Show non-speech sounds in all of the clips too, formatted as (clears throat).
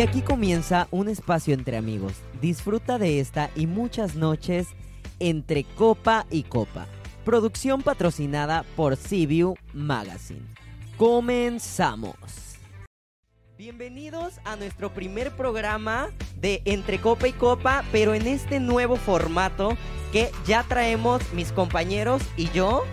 Y aquí comienza un espacio entre amigos. Disfruta de esta y muchas noches entre copa y copa. Producción patrocinada por CBU Magazine. Comenzamos. Bienvenidos a nuestro primer programa de Entre Copa y Copa, pero en este nuevo formato que ya traemos mis compañeros y yo.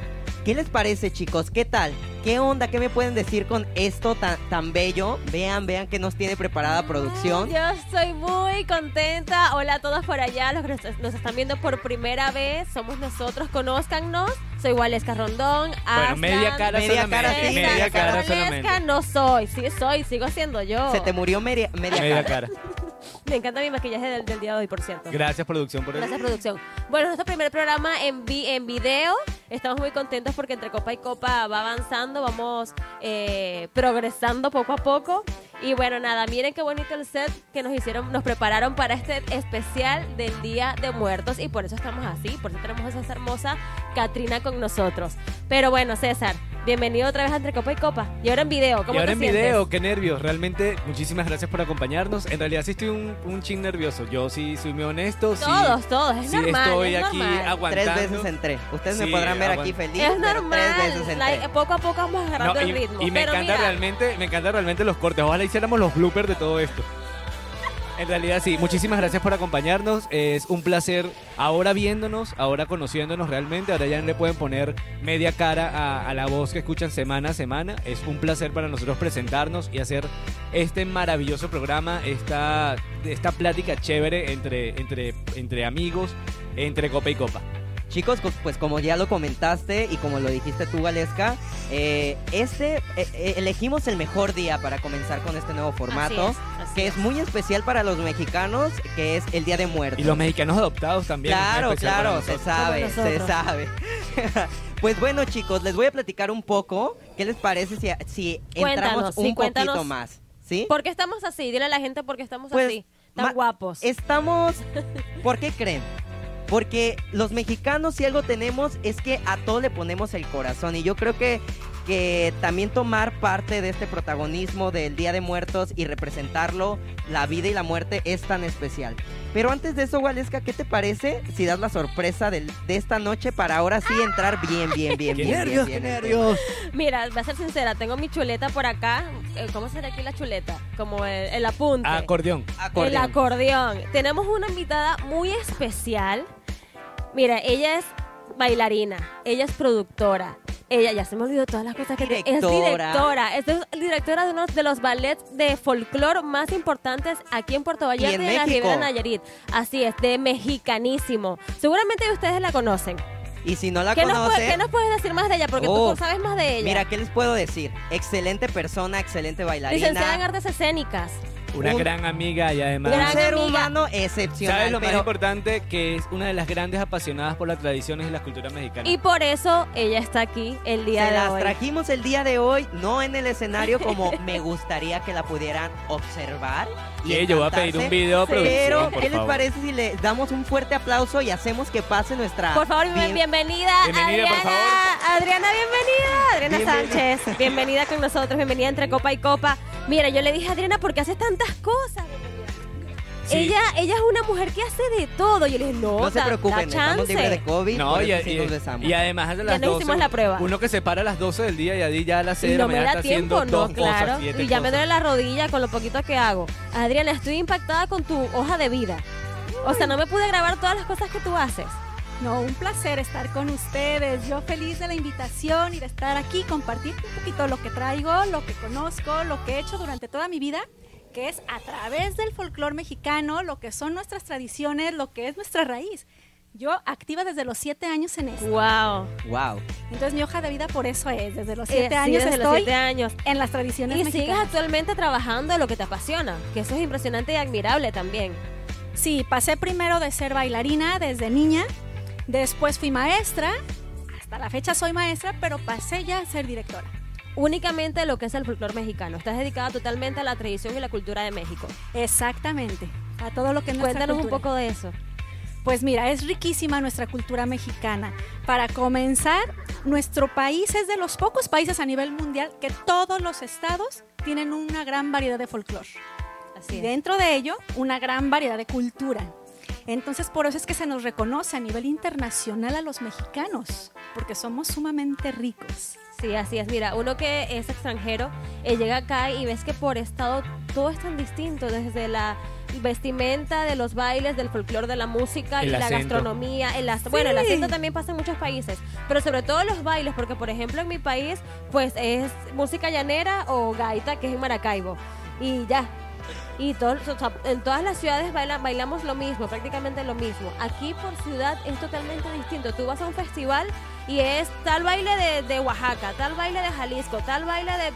¿Qué les parece, chicos? ¿Qué tal? ¿Qué onda? ¿Qué me pueden decir con esto tan, tan bello? Vean, vean que nos tiene preparada producción. Yo estoy muy contenta. Hola a todos por allá, los que nos, nos están viendo por primera vez. Somos nosotros, conózcanos. Soy Waleska Rondón. Bueno, media cara Media solamente. cara, sí, media cara solamente. no soy, sí soy, sigo siendo yo. Se te murió media, media, Media cara. cara. Me encanta mi maquillaje del, del día de hoy, por cierto. Gracias, producción, por el... Gracias, producción. Bueno, nuestro primer programa en, vi en video. Estamos muy contentos porque entre copa y copa va avanzando, vamos eh, progresando poco a poco. Y bueno, nada, miren qué bonito el set que nos hicieron, nos prepararon para este especial del Día de Muertos. Y por eso estamos así, por eso tenemos a esa hermosa Katrina con nosotros. Pero bueno, César, bienvenido otra vez a Entre Copa y Copa. Y ahora en video, ¿cómo Y ahora te en sientes? video, qué nervios. Realmente, muchísimas gracias por acompañarnos. En realidad sí estoy un, un ching nervioso. Yo sí soy muy honesto. sí- Todos, todos, es sí normal. estoy es aquí normal. Tres aguantando. veces entré. Ustedes me Sí, podrán ver aquí feliz. Es pero normal, Tres veces entré. like, poco a poco vamos agarrando No, el y, ritmo. y me pero encanta mira, realmente, me encanta realmente los cortes. Ojalá hiciéramos los bloopers de todo esto. En realidad sí, muchísimas gracias por acompañarnos. Es un placer ahora viéndonos, ahora conociéndonos realmente. Ahora ya le pueden poner media cara a, a la voz que escuchan semana a semana. Es un placer para nosotros presentarnos y hacer este maravilloso programa, esta, esta plática chévere entre, entre, entre amigos, entre copa y copa. Chicos, co- pues como ya lo comentaste y como lo dijiste tú, Valeska, eh, este eh, eh, elegimos el mejor día para comenzar con este nuevo formato, Así es, así que es. es muy especial para los mexicanos, que es el Día de Muertos. Y los mexicanos adoptados también. Claro, claro, se sabe, se sabe. (laughs) pues bueno, chicos, les voy a platicar un poco. ¿Qué les parece si, si entramos un sí, poquito más? ¿Sí? ¿Por qué estamos así? Dile a la gente por qué estamos Pues, así. Tan guapos. Estamos. ¿Por qué creen? Porque los mexicanos, si algo tenemos, es que a todo le ponemos el corazón. Y yo creo que, que también tomar parte de este protagonismo del Día de Muertos y representarlo, la vida y la muerte, es tan especial. Pero antes de eso, Waleska, ¿qué te parece si das la sorpresa del- de esta noche para ahora sí entrar bien, bien, bien, ¡Qué bien? nervios, bien, qué bien, nervios! Mira, voy a ser sincera, tengo mi chuleta por acá. Eh, ¿Cómo será aquí la chuleta? Como el, el apunte. Acordeón. bien. El Acordeón. acordeón. Tenemos una invitada muy especial. Mira, ella es bailarina, ella es productora. Ella, ya se me olvidó todas las cosas que te- es Directora. directora. Es de- directora de uno de los ballets de folclore más importantes aquí en Puerto Vallarta en y en la México. Ribera Nayarit. Así es, de mexicanísimo. Seguramente ustedes la conocen. Y si no la ¿Qué nos, conocen... puede- qué nos puedes decir más de ella? Porque Oh, tú sabes más de ella. Mira, ¿qué les puedo decir? Excelente persona, excelente bailarina. Licenciada en artes escénicas. Una Un- gran amiga y además... Un ser amiga. humano excepcional. ¿Sabes lo más importante? Que es una de las grandes apasionadas por las tradiciones y la cultura mexicana. Y por eso ella está aquí el día se de las hoy. trajimos el día de hoy, no en el escenario (laughs) como me gustaría que la pudieran observar. Y Sí, yo voy a pedir un video Pero, ¿qué les parece si le damos un fuerte aplauso y hacemos que pase nuestra... Por favor, bien- bien- bienvenida, por Adriana. favor. Adriana, bienvenida. Adriana Bienvenida. Sánchez, bienvenida con nosotros, bienvenida entre copa y copa. Mira, yo le dije a Adriana, ¿por qué haces tantas cosas? Sí. Ella, ella es una mujer que hace de todo. Yo le dije, no, No se da- preocupen, da estamos libres de COVID, No, y, y- nos besamos. y además a las nos 12, hicimos la prueba. Uno que se para a las 12 del día y a ya a las 6 Y de la no me da está tiempo, haciendo no, dos claro. cosas. Y ya me duele la rodilla con lo poquito que hago. Adriana, estoy impactada con tu hoja de vida. O sea, no me pude grabar todas las cosas que tú haces. No, un placer estar con ustedes. Yo feliz de la invitación y de estar aquí, compartir un poquito lo que traigo, lo que conozco, lo que he hecho durante toda mi vida, que es a través del folclore mexicano, lo que son nuestras tradiciones, lo que es nuestra raíz. Yo activa desde los siete años en esto. Wow. Wow. Entonces mi hoja de vida por eso es. Desde los Eh, siete sí, años desde los estoy siete años. en las tradiciones Y sigues mexicanas. actualmente trabajando en lo que te apasiona, que eso es impresionante y admirable también. Sí, pasé primero de ser bailarina desde niña, después fui maestra, hasta la fecha soy maestra, pero pasé ya a ser directora. Únicamente lo que es el folclore mexicano. Estás dedicada totalmente a la tradición y la cultura de México. Exactamente, a todo lo que es Cuéntanos un poco de eso. Pues mira, es riquísima nuestra cultura mexicana. Para comenzar, nuestro país es de los pocos países a nivel mundial que todos los estados tienen una gran variedad de folclore. Así y dentro de ello una gran variedad de cultura. Entonces por eso es que se nos reconoce a nivel internacional a los mexicanos, porque somos sumamente ricos. Sí, así es. Mira, uno que es extranjero eh, llega acá y ves que por estado todo es tan distinto, desde la vestimenta, de los bailes, del folclore, de la música El y la gastronomía. El ac- Bueno, el acento también pasa en muchos países, pero sobre todo los bailes, porque por ejemplo en mi país pues es música llanera o gaita, que es en Maracaibo. Y ya. Y todo, o sea, en todas las ciudades baila- bailamos lo mismo, prácticamente lo mismo. Aquí por ciudad es totalmente distinto. Tú vas a un festival y es tal baile de, de Oaxaca, tal baile de Jalisco, tal baile de...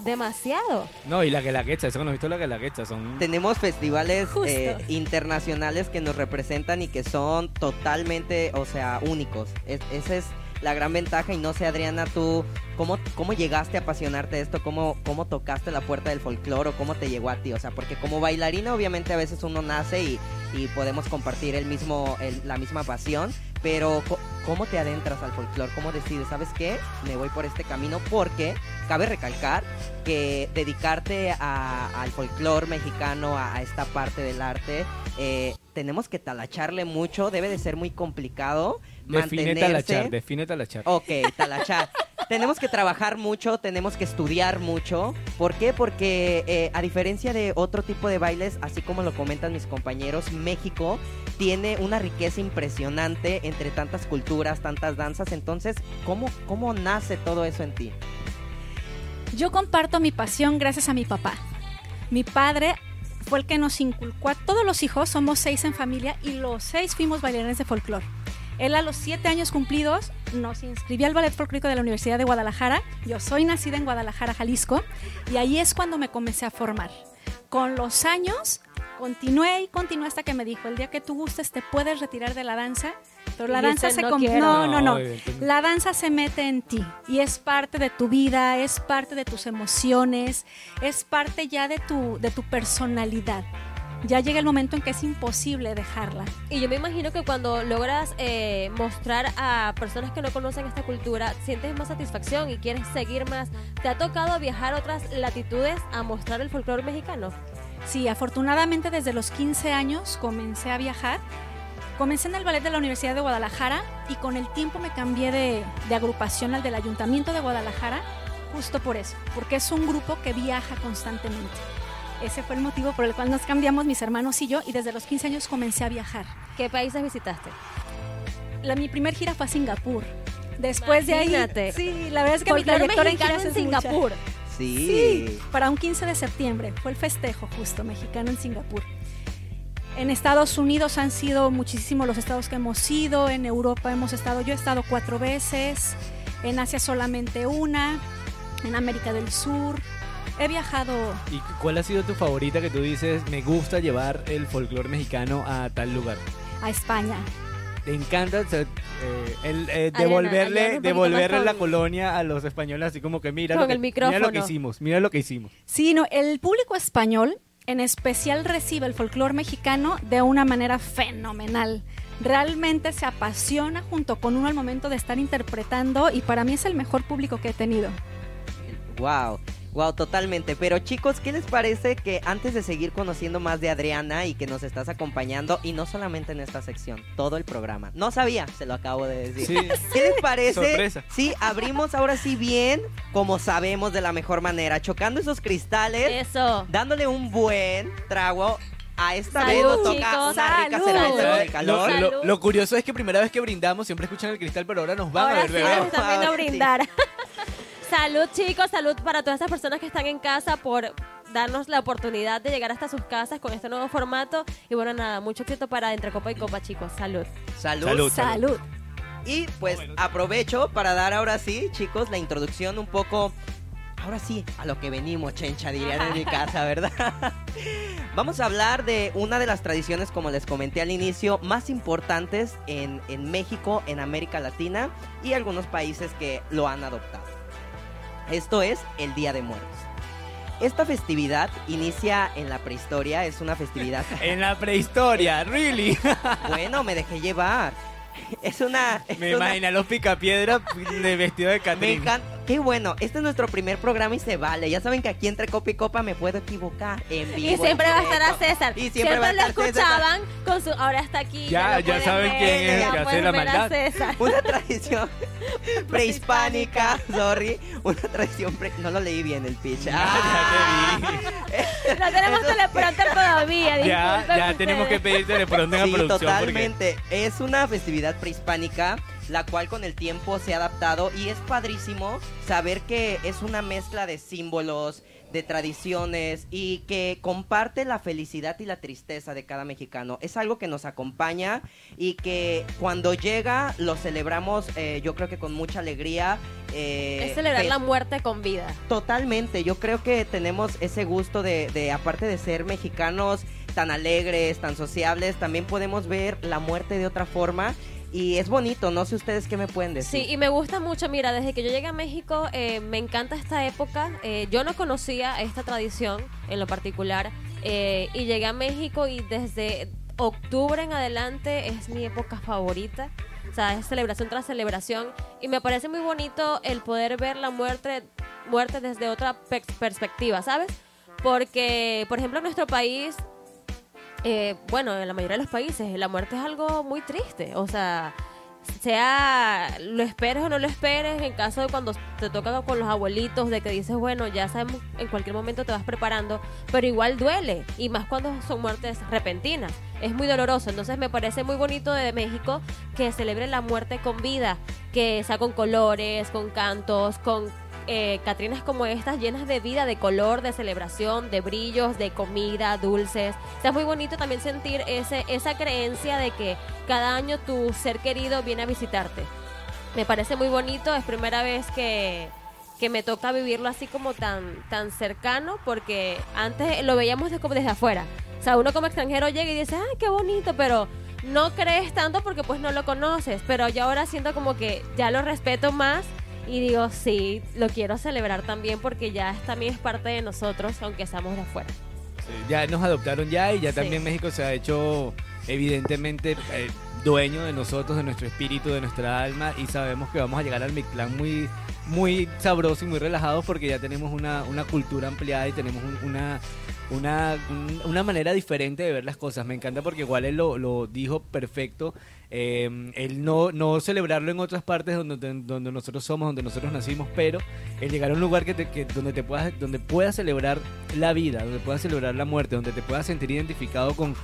Demasiado. No, y la Guelaguetza, eso que no has visto la Guelaguetza, son... Tenemos festivales eh, internacionales que nos representan y que son totalmente, o sea, únicos. Es- esa es la gran ventaja y no sé, Adriana, tú, ¿cómo, cómo llegaste a apasionarte de esto? ¿Cómo, ¿Cómo tocaste la puerta del folclore o cómo te llegó a ti? O sea, porque como bailarina obviamente a veces uno nace y, y podemos compartir el mismo, la misma pasión, pero ¿cómo te adentras al folclore? ¿Cómo decides, sabes qué? Me voy por este camino porque cabe recalcar que dedicarte al folclore mexicano, a, a esta parte del arte, eh, tenemos que talacharle mucho, debe de ser muy complicado Define talachar, define talachar. Ok, talachar. (laughs) tenemos que trabajar mucho, tenemos que estudiar mucho. ¿Por qué? Porque eh, a diferencia de otro tipo de bailes, así como lo comentan mis compañeros, México tiene una riqueza impresionante entre tantas culturas, tantas danzas. Entonces, ¿cómo, cómo nace todo eso en ti? Yo comparto mi pasión gracias a mi papá. Mi padre fue el que nos inculcó a todos los hijos, somos seis en familia y los seis fuimos bailarines de folclore. Él a los siete años cumplidos nos inscribió al Ballet Folclórico de la Universidad de Guadalajara. Yo soy nacida en Guadalajara, Jalisco, y ahí es cuando me comencé a formar. Con los años continué y continué hasta que me dijo, el día que tú gustes te puedes retirar de la danza, pero la danza se... "No com- quiero". no, no, no. evidentemente. La danza se mete en ti y es parte de tu vida, es parte de tus emociones, es parte ya de tu, de tu personalidad. Ya llega el momento en que es imposible dejarla. Y yo me imagino que cuando logras eh, mostrar a personas que no conocen esta cultura, sientes más satisfacción y quieres seguir más. ¿Te ha tocado viajar a otras latitudes a mostrar el folclore mexicano? Sí, afortunadamente desde los 15 años comencé a viajar. Comencé en el ballet de la Universidad de Guadalajara y con el tiempo me cambié de, de agrupación al del Ayuntamiento de Guadalajara justo por eso, porque es un grupo que viaja constantemente. Ese fue el motivo por el cual nos cambiamos mis hermanos y yo y desde los 15 años comencé a viajar. ¿Qué países visitaste? La, mi primer gira fue a Singapur. Después Imagínate. de ahí, sí, la verdad es que mi trayectoria en giras en es mucha. Singapur. Sí. Sí, para un 15 de septiembre fue el festejo justo mexicano en Singapur. En Estados Unidos han sido muchísimos los estados que hemos ido, en Europa hemos estado, yo he estado cuatro veces, en Asia solamente una, en América del Sur. He viajado ¿Y cuál ha sido tu favorita que tú dices, me gusta llevar el folclore mexicano a tal lugar? a España. Te encanta o sea, eh, el, eh, devolverle, devolverle la colonia a los españoles, así como que mira, Con lo que, el mira lo que hicimos, mira lo que hicimos. Sí, no, el público español en especial recibe el folclore mexicano de una manera fenomenal. Realmente se apasiona junto con uno al momento de estar interpretando y para mí es el mejor público que he tenido. Wow, wow, totalmente. Pero chicos, ¿qué les parece que antes de seguir conociendo más de Adriana y que nos estás acompañando, y no solamente en esta sección, todo el programa? No sabía, se lo acabo de decir. Sí. ¿Qué les parece? Sorpresa. Sí, abrimos ahora sí bien, como sabemos de la mejor manera, chocando esos cristales, Eso. dándole un buen trago. A esta Salud, vez nos toca chicos, una rica cerveza Lo, calor. Lo- lo curioso es que primera vez que brindamos siempre escuchan el cristal, pero ahora nos van Ahora a ver sí, beber. a Ahora sí. Salud, chicos, salud para todas esas personas que están en casa por darnos la oportunidad de llegar hasta sus casas con este nuevo formato. Y bueno, nada, mucho éxito para Entre Copa y Copa, chicos. Salud. Salud. Salud. Salud. Y pues aprovecho para dar ahora sí, chicos, la introducción un poco. Ahora sí, a lo que venimos, chencha, dirían en mi (laughs) casa, ¿verdad? (laughs) Vamos a hablar de una de las tradiciones, como les comenté al inicio, más importantes en, en México, en América Latina y algunos países que lo han adoptado. Esto es el Día de Muertos. Esta festividad inicia en la prehistoria, es una festividad (laughs) En la prehistoria, really. (laughs) bueno, me dejé llevar. Es una. es Me una- los picapiedras de vestido de Me Catrín. encanta. Qué bueno, este es nuestro primer programa y se vale. Ya saben que aquí entre copa y copa me puedo equivocar en vivo. Y siempre va a estar a. César. Y siempre, va a lo estar César. escuchaban con su. Ahora está aquí. Ya- lo ya pueden saben ver, quién es ya que hace la maldad. César. (laughs) Una tradición (laughs) prehispánica, sorry. Una tradición pre... No lo leí bien el pitch. Ah. Ya te vi. No tenemos teleprompter todavía. Ya, ya tenemos que pedir teleprompter a Sí, producción porque totalmente. Es una festividad prehispánica, la cual con el tiempo se ha adaptado y es padrísimo saber que es una mezcla de símbolos, de tradiciones y que comparte la felicidad y la tristeza de cada mexicano. Es algo que nos acompaña y que cuando llega lo celebramos eh, yo creo que con mucha alegría. eh, Es celebrar la muerte con vida. Totalmente, yo creo que tenemos ese gusto de, de, aparte de ser mexicanos tan alegres, tan sociables, también podemos ver la muerte de otra forma y es bonito, no sé ustedes qué me pueden decir. Sí, y me gusta mucho, mira, desde que yo llegué a México, eh, me encanta esta época. Eh, yo no conocía esta tradición en lo particular eh, y llegué a México y desde octubre en adelante es mi época favorita. O sea, es celebración tras celebración y me parece muy bonito el poder ver la muerte, muerte desde otra pers- perspectiva, ¿sabes? Porque, por ejemplo, en nuestro país eh, bueno, en la mayoría de los países la muerte es algo muy triste. O sea, sea lo esperes o no lo esperes, en caso de cuando te toca con los abuelitos, de que dices, bueno, ya sabemos, en cualquier momento te vas preparando, pero igual duele, y más cuando son muertes repentinas. Es muy doloroso, entonces me parece muy bonito de México que celebre la muerte con vida, que sea con colores, con cantos, con eh, Catrinas como estas llenas de vida, de color, de celebración, de brillos, de comida, dulces. O sea, es muy bonito también sentir ese, esa creencia de que cada año tu ser querido viene a visitarte. Me parece muy bonito, es primera vez que, que me toca vivirlo así como tan, tan cercano, porque antes lo veíamos de- como desde afuera. O sea, uno como extranjero llega y dice, ay, qué bonito, pero no crees tanto porque pues no lo conoces. Pero yo ahora siento como que ya lo respeto más y digo, sí, lo quiero celebrar también porque ya es- también es parte de nosotros, aunque estamos de afuera. Sí, ya nos adoptaron ya y ya Sí. también México se ha hecho evidentemente eh, dueño de nosotros, de nuestro espíritu, de nuestra alma y sabemos que vamos a llegar al Mictlán muy muy sabroso y muy relajados porque ya tenemos una, una cultura ampliada y tenemos un- una, una, un- una manera diferente de ver las cosas. Me encanta porque igual él lo, lo dijo perfecto. Eh, el no, no celebrarlo en otras partes donde, donde nosotros somos, donde nosotros nacimos, pero el llegar a un lugar que te- que- donde, te puedas, donde puedas celebrar la vida, donde puedas celebrar la muerte, donde te puedas sentir identificado con,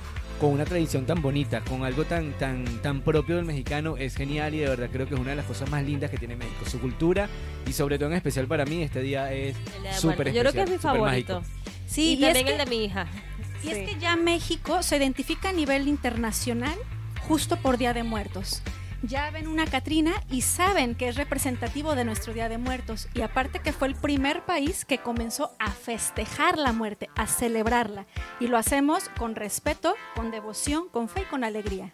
con una tradición tan bonita, con algo tan, tan, tan propio del mexicano, es genial y de verdad creo que es una de las cosas más lindas que tiene México, su cultura y sobre todo en especial para mí este día es súper muerte. Yo creo que es mi especial, súper favorito. mágico. Sí, y y, es también que, el de mi hija. y es que ya México se identifica a nivel internacional justo por Día de Muertos. Ya ven una Catrina y saben que es representativo de nuestro Día de Muertos. Y aparte que fue el primer país que comenzó a festejar la muerte, a celebrarla. Y lo hacemos con respeto, con devoción, con fe y con alegría.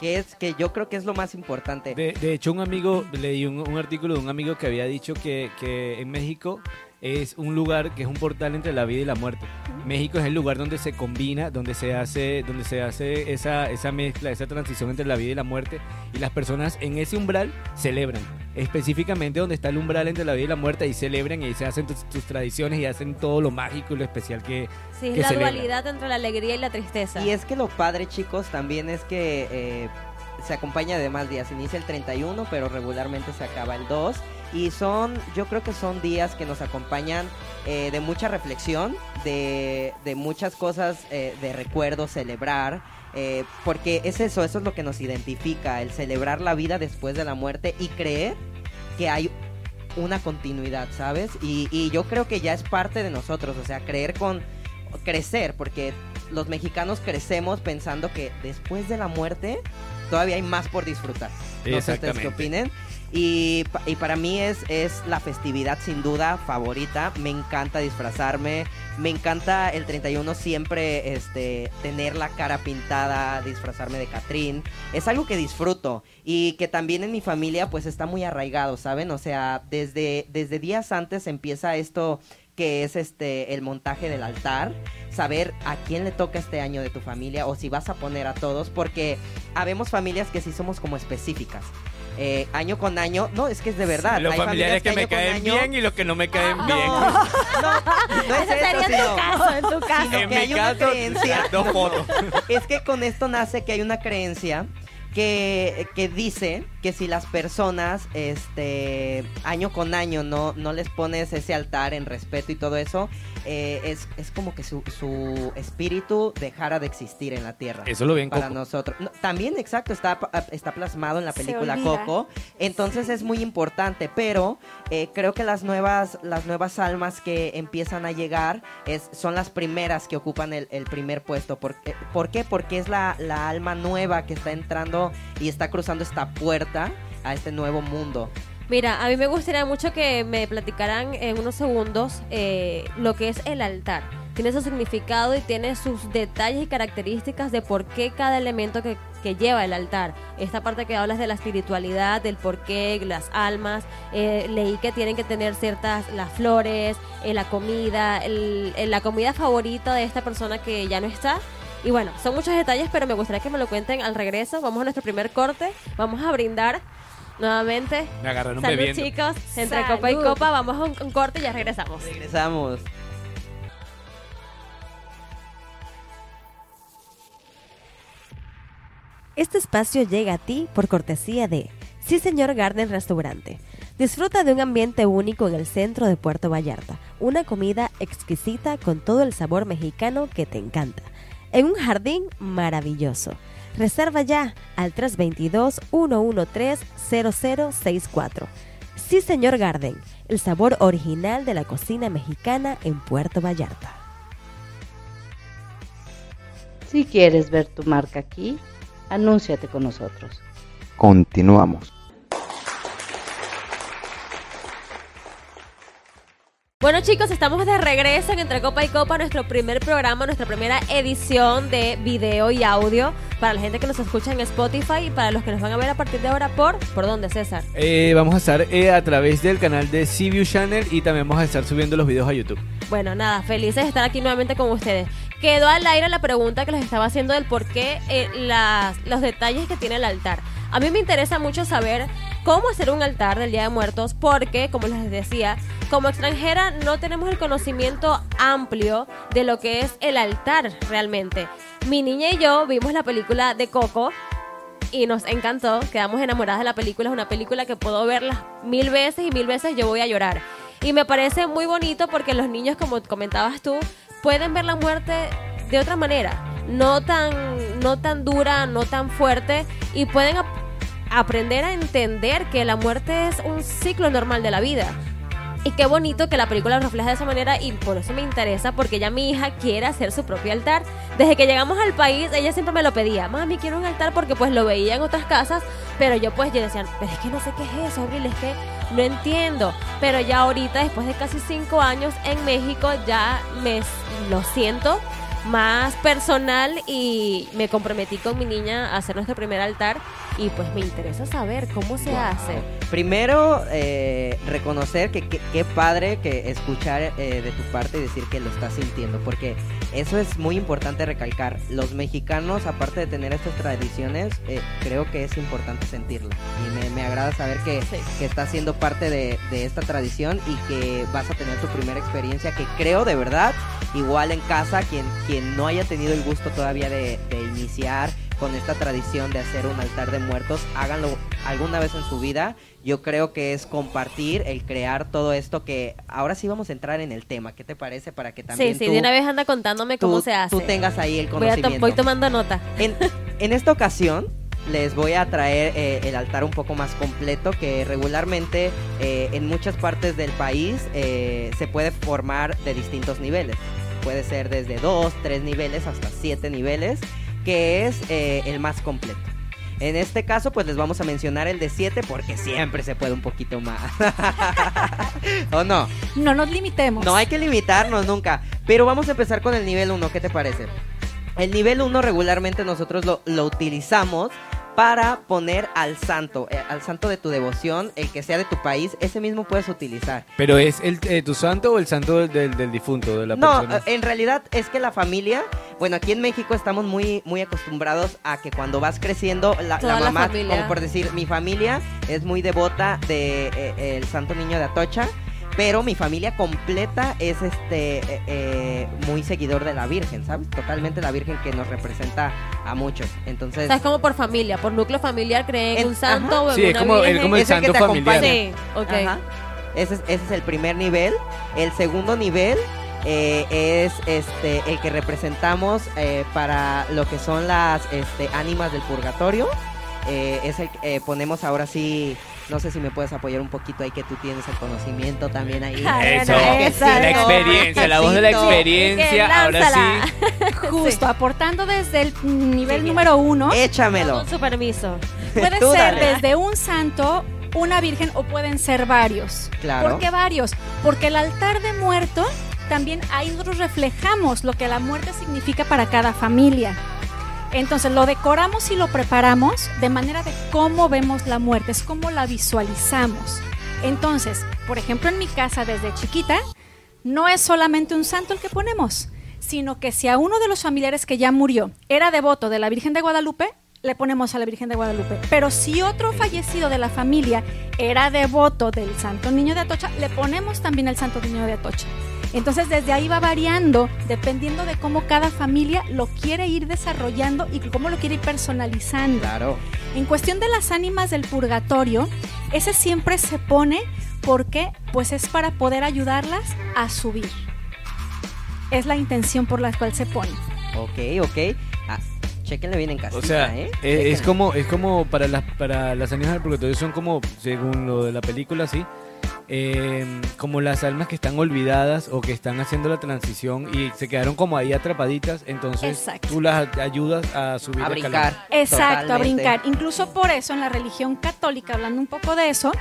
Que es que yo creo que es lo más importante. De, de hecho, un amigo, leí un, un artículo de un amigo que había dicho que, que en México es un lugar que es un portal entre la vida y la muerte. México es el lugar donde se combina, donde se hace, donde se hace esa, esa mezcla, esa transición entre la vida y la muerte. Y las personas en ese umbral celebran. Específicamente donde está el umbral entre la vida y la muerte, ahí celebran y ahí se hacen tus, tus tradiciones y hacen todo lo mágico y lo especial que... Sí, es que la celebran. dualidad entre la alegría y la tristeza. Y es que lo padre, chicos, también es que eh, se acompaña de más días. Inicia el 31, pero regularmente se acaba el 2. Y son, yo creo que son días que nos acompañan eh, de mucha reflexión, de, de muchas cosas eh, de recuerdo, celebrar. eh, porque es eso, eso es lo que nos identifica, el celebrar la vida después de la muerte y creer que hay una continuidad, ¿sabes? Y, y yo creo que ya es parte de nosotros, o sea, creer con crecer, porque los mexicanos crecemos pensando que después de la muerte todavía hay más por disfrutar. No sé ustedes qué opinen. Y, pa- y para mí es, la festividad sin duda favorita. Me encanta disfrazarme. Me encanta el 31 siempre este, tener la cara pintada, disfrazarme de Catrín. Es algo que disfruto y que también en mi familia pues está muy arraigado, ¿saben? O sea, desde, desde días antes empieza esto que es este el montaje del altar, saber a quién le toca este año de tu familia o si vas a poner a todos, porque habemos familias que sí somos como específicas. Eh, año con año. No, es que es de verdad. Los Hay familiares que me año con caen año- bien y los que no me caen No, bien. (laughs) no, no es eso, sería en sino- tu caso, en tu caso. En que mi hay una caso, creencia. dos fotos. (laughs) Es que con esto nace que hay una creencia que, que dice que si las personas, este, año con año no, no les pones ese altar en respeto y todo eso, eh, es, es como que su, su espíritu dejara de existir en la tierra. Eso lo vi en para Coco. nosotros. No, también, exacto, está, está plasmado en la película. Coco. Entonces es muy importante, pero eh, creo que las nuevas, las nuevas almas que empiezan a llegar es, son las primeras que ocupan el, el primer puesto. ¿Por, qué? ¿Por qué? Porque es la, la alma nueva que está entrando y está cruzando esta puerta a este nuevo mundo. Mira, a mí me gustaría mucho que me platicaran en unos segundos eh, lo que es el altar. Tiene su significado y tiene sus detalles y características de por qué cada elemento que, que lleva el altar. Esta parte que hablas de la espiritualidad, del por qué, las almas. eh, leí que tienen que tener ciertas, las flores, eh, la comida, el- el- la comida favorita de esta persona que ya no está. Y bueno, son muchos detalles, pero me gustaría que me lo cuenten al regreso. Vamos a nuestro primer corte. Vamos a brindar nuevamente. Me agarraron Salud bebiendo. chicos, entre Salud. copa y copa, vamos a un, un corte y ya regresamos. Regresamos. Este espacio llega a ti por cortesía de Sí Señor Garden Restaurante. Disfruta de un ambiente único en el centro de Puerto Vallarta, una comida exquisita con todo el sabor mexicano que te encanta, en un jardín maravilloso. Reserva ya al 322-113-0064. Sí Señor Garden, el sabor original de la cocina mexicana en Puerto Vallarta. Si quieres ver tu marca aquí, anúnciate con nosotros. Continuamos. Bueno chicos, estamos de regreso en Entre Copa y Copa, nuestro primer programa, nuestra primera edición de video y audio para la gente que nos escucha en Spotify y para los que nos van a ver a partir de ahora por... ¿Por dónde, César? Eh, vamos a estar eh, a través del canal de CView Channel y también vamos a estar subiendo los videos a YouTube. Bueno, nada, felices de estar aquí nuevamente con ustedes. Quedó al aire la pregunta que les estaba haciendo del por qué eh, las, los detalles que tiene el altar. A mí me interesa mucho saber cómo hacer un altar del Día de Muertos porque, como les decía, como extranjera no tenemos el conocimiento amplio de lo que es el altar realmente. Mi niña y yo vimos la película de Coco y nos encantó, quedamos enamoradas de la película, es una película que puedo verla mil veces y mil veces yo voy a llorar. Y me parece muy bonito porque los niños, como comentabas tú, pueden ver la muerte de otra manera, no tan, no tan dura, no tan fuerte, y pueden aprender a entender que la muerte es un ciclo normal de la vida. Y qué bonito que la película refleja de esa manera y por eso me interesa porque ya mi hija quiere hacer su propio altar. Desde que llegamos al país ella siempre me lo pedía, mami quiero un altar porque pues lo veía en otras casas, pero yo pues yo decía, pero es que no sé qué es eso, Abril, es que no entiendo. Pero ya ahorita después de casi cinco años en México ya me lo siento más personal y me comprometí con mi niña a hacer nuestro primer altar y pues me interesa saber cómo se hace. Primero, eh, reconocer que que- qué padre que escuchar eh, de tu parte y decir que lo estás sintiendo, porque eso es muy importante recalcar. Los mexicanos, aparte de tener estas tradiciones, eh, creo que es importante sentirlo. Y me, me agrada saber que, Sí. que estás siendo parte de, de esta tradición y que vas a tener tu primera experiencia, que creo de verdad, igual en casa, quien, quien no haya tenido el gusto todavía de, de iniciar con esta tradición de hacer un altar de muertos, háganlo alguna vez en su vida. Yo creo que es compartir, el crear todo esto que ahora sí vamos a entrar en el tema. ¿Qué te parece? Para que también Sí, sí, tú, de una vez anda contándome tú- cómo se hace. tú tengas ahí el voy, a to- conocimiento. voy tomando nota. En, en esta ocasión les voy a traer eh, el altar un poco más completo que regularmente eh, en muchas partes del país eh, se puede formar de distintos niveles. Puede ser desde 2, 3 niveles hasta 7 niveles, que es eh, el más completo. En este caso, pues les vamos a mencionar el de 7 porque siempre se puede un poquito más. (laughs) ¿O no? No nos limitemos. No hay que limitarnos nunca. Pero vamos a empezar con el nivel 1. ¿Qué te parece? El nivel 1 regularmente nosotros lo, lo utilizamos para poner al santo, eh, al santo de tu devoción, el que sea de tu país, ese mismo puedes utilizar. Pero es el, eh, tu santo o el santo del, del- del difunto, de la No, persona. eh, en realidad es que la familia Bueno, aquí en México estamos muy, muy acostumbrados a que cuando vas creciendo, la, mamá, como por decir, mi familia es muy devota de eh, el Santo Niño de Atocha, pero mi familia completa es este eh, eh, muy seguidor de la Virgen, ¿sabes? Totalmente la Virgen que nos representa a muchos. Entonces, O sea, es como por familia, por núcleo familiar creen en un santo ajá. o en Sí, es una como, el, virgen. como el Es el que santo te familiar. acompaña. Sí, ok. Ajá. Ese es, ese es el primer nivel. El segundo nivel eh, es este el que representamos eh, para lo que son las este, ánimas del purgatorio. Eh, es el que eh, ponemos ahora sí. No sé si me puedes apoyar un poquito ahí que tú tienes el conocimiento también ahí. Ay, (laughs) Eso, esa, la experiencia, la voz de la experiencia, ahora sí. (laughs) Justo, aportando desde el nivel Sí, número uno, Échamelo. Con su permiso. (laughs) puede Tú ser dale. desde un santo, una virgen o pueden ser varios. Claro. ¿Por qué varios? Porque el altar de muerto también ahí nosotros reflejamos lo que la muerte significa para cada familia. Entonces lo decoramos y lo preparamos de manera de cómo vemos la muerte, es cómo la visualizamos. Entonces, por ejemplo, en mi casa desde chiquita, no es solamente un santo el que ponemos, sino que si a uno de los familiares que ya murió era devoto de la Virgen de Guadalupe, le ponemos a la Virgen de Guadalupe. Pero si otro fallecido de la familia era devoto del Santo Niño de Atocha, le ponemos también el Santo Niño de Atocha. Entonces desde ahí va variando, dependiendo de cómo cada familia lo quiere ir desarrollando y cómo lo quiere ir personalizando. Claro. En cuestión de las ánimas del purgatorio, ese siempre se pone porque pues es para poder ayudarlas a subir. Es la intención por la cual se pone. Ok, ok. Ah, chéquenle bien en casita, O sea, ¿eh? eh, es Chéquenle. como, es como para las, para las ánimas del purgatorio son como, según lo de la película, sí, eh, como las almas que están olvidadas o que están haciendo la transición y se quedaron como ahí atrapaditas, entonces Exacto. tú las ayudas a subir a brincar. escalón. Exacto, a brincar. Incluso por eso en la religión católica, hablando un poco de eso,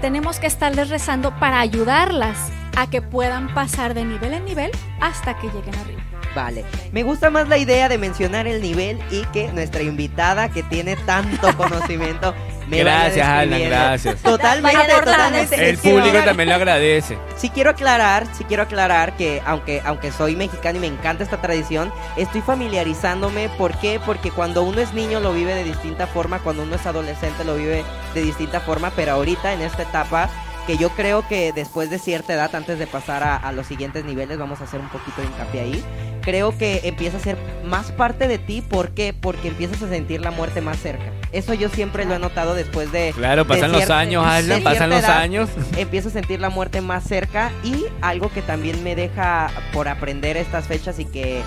tenemos que estarles rezando para ayudarlas a que puedan pasar de nivel en nivel hasta que lleguen arriba. Vale, me gusta más la idea de mencionar el nivel y que nuestra invitada que tiene tanto (laughs) conocimiento me Gracias, Alan, gracias. Totalmente, totalmente. El público también lo agradece. Sí quiero aclarar, sí quiero aclarar que aunque aunque soy mexicano y me encanta esta tradición, estoy familiarizándome. ¿Por qué? Porque cuando uno es niño lo vive de distinta forma, cuando uno es adolescente lo vive de distinta forma, pero ahorita en esta etapa que yo creo que después de cierta edad, antes de pasar a, a los siguientes niveles, vamos a hacer un poquito de hincapié ahí. Creo que empieza a ser más parte de ti. ¿Por qué? Porque empiezas a sentir la muerte más cerca. Eso yo siempre lo he notado después de. Claro, de pasan los años, Alan, pasan los edad, años. empiezo a sentir la muerte más cerca y algo que también me deja por aprender estas fechas y que eh,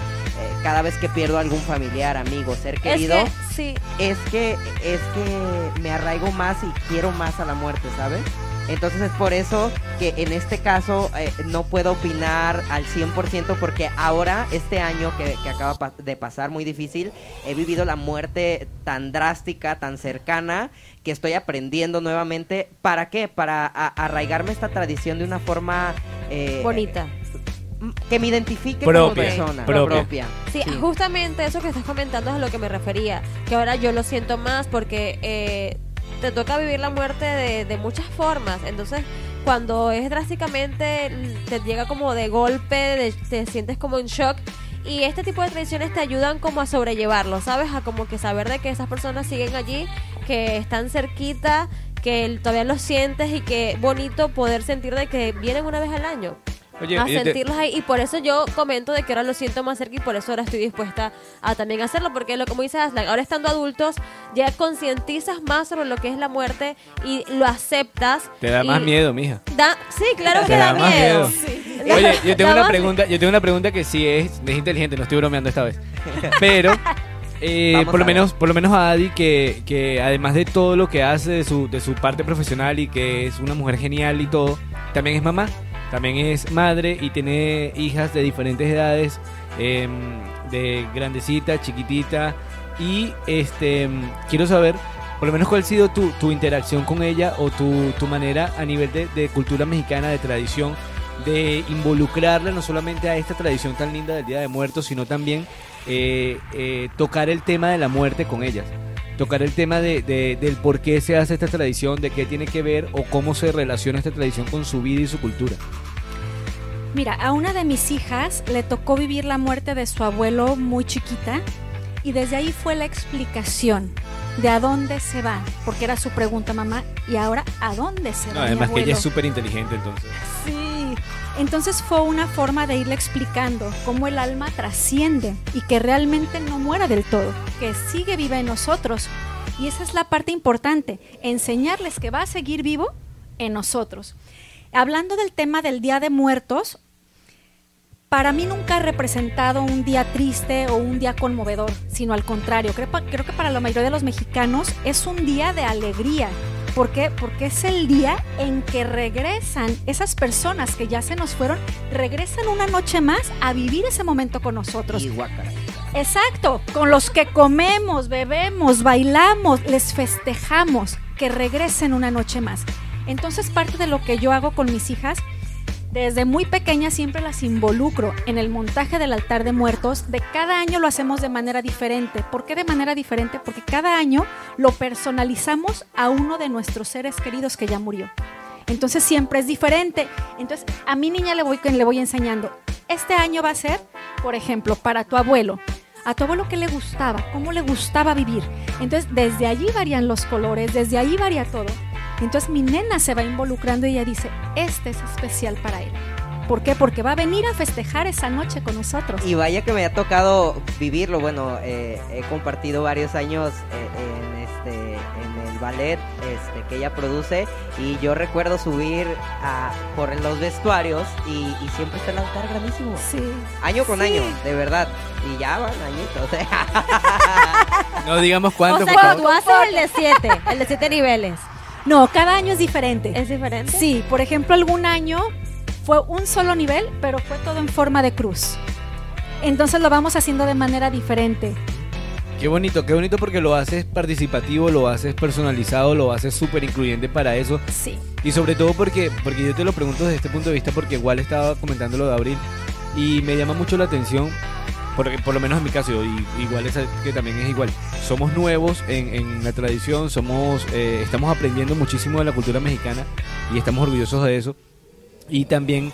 cada vez que pierdo algún familiar, amigo, ser querido, Es que, sí, es que es que me arraigo más y quiero más a la muerte, ¿sabes? Entonces es por eso que en este caso eh, no puedo opinar al 100% porque ahora, este año que, que acaba de pasar muy difícil, he vivido la muerte tan drástica, tan cercana, que estoy aprendiendo nuevamente. ¿Para qué? Para a- arraigarme esta tradición de una forma... eh, bonita. Que me identifique Propia, como persona. propia. propia. Sí, Sí. justamente eso que estás comentando es a lo que me refería. Que ahora yo lo siento más porque eh, te toca vivir la muerte de, de muchas formas. Entonces, cuando es drásticamente, te llega como de golpe, de- te sientes como en shock. Y este tipo de tradiciones te ayudan como a sobrellevarlo, ¿sabes? A como que saber de que esas personas siguen allí, que están cerquita, que todavía lo sientes y que bonito poder sentir de que vienen una vez al año Oye, a sentirlos ahí y por eso yo comento de que ahora lo siento más cerca y por eso ahora estoy dispuesta a también hacerlo porque lo como dice Aslan, ahora estando adultos ya concientizas más sobre lo que es la muerte y lo aceptas te da y más miedo, mija. da- sí claro que Te da, da más miedo, miedo. Da- Oye, yo tengo una pregunta, yo tengo una pregunta que sí es, es inteligente, no estoy bromeando esta vez. Pero (laughs) eh, por lo menos, por lo menos a Adi que, que además de todo lo que hace de su, de su parte profesional y que es una mujer genial y todo, también es mamá, también es madre y tiene hijas de diferentes edades, em, de grandecita, chiquitita y este em, quiero saber por lo menos cuál ha sido tu, tu interacción con ella o tu, tu manera a nivel de, cultura mexicana, de tradición, de involucrarla no solamente a esta tradición tan linda del Día de Muertos, sino también eh, eh, tocar el tema de la muerte con ellas. Tocar el tema de, de- del por qué se hace esta tradición, de qué tiene que ver o cómo se relaciona esta tradición con su vida y su cultura. Mira, a una de mis hijas le tocó vivir la muerte de su abuelo muy chiquita y desde ahí fue la explicación de a dónde se va, porque era su pregunta, mamá, y ahora a dónde se va. Mi además que ella es súper inteligente entonces. Sí. Entonces fue una forma de irle explicando cómo el alma trasciende y que realmente no muera del todo, que sigue viva en nosotros. Y esa es la parte importante, enseñarles que va a seguir vivo en nosotros. Hablando del tema del Día de Muertos, para mí nunca ha representado un día triste o un día conmovedor, sino al contrario, creo, creo que para la mayoría de los mexicanos es un día de alegría. ¿Por qué? Porque es el día en que regresan esas personas que ya se nos fueron, regresan una noche más a vivir ese momento con nosotros. Y. Exacto, con los que comemos, bebemos, bailamos, les festejamos que regresen una noche más. Entonces parte de lo que yo hago con mis hijas, desde muy pequeña siempre las involucro en el montaje del altar de muertos. De cada año lo hacemos de manera diferente. ¿Por qué de manera diferente? Porque cada año lo personalizamos a uno de nuestros seres queridos que ya murió. Entonces siempre es diferente. Entonces a mi niña le voy, le voy enseñando. Este año va a ser, por ejemplo, para tu abuelo. A tu abuelo qué le gustaba, cómo le gustaba vivir. Entonces desde allí varían los colores, desde ahí varía todo. Entonces mi nena se va involucrando y ella dice, este es especial para él. ¿Por qué? Porque va a venir a festejar esa noche con nosotros. Y vaya que me ha tocado vivirlo. Bueno, eh, he compartido varios años eh, en este en el ballet este, que ella produce y yo recuerdo subir a, por los vestuarios y, y siempre está el altar grandísimo. Sí. Año con Sí. año, de verdad. Y ya van añitos. (laughs) No digamos O cuánto, sea, favor. tú haces el de siete, el de siete niveles. No, cada año es diferente. ¿Es diferente? Sí, por ejemplo, algún año fue un solo nivel, pero fue todo en forma de cruz. Entonces lo vamos haciendo de manera diferente. Qué bonito, qué bonito porque lo haces participativo, lo haces personalizado, lo haces súper incluyente para eso. Sí. Y sobre todo porque, porque yo te lo pregunto desde este punto de vista porque igual estaba comentando lo de Abril y me llama mucho la atención, porque por lo menos en mi caso, y, igual es que también es igual, somos nuevos en, la tradición, somos, eh, estamos aprendiendo muchísimo de la cultura mexicana y estamos orgullosos de eso. Y también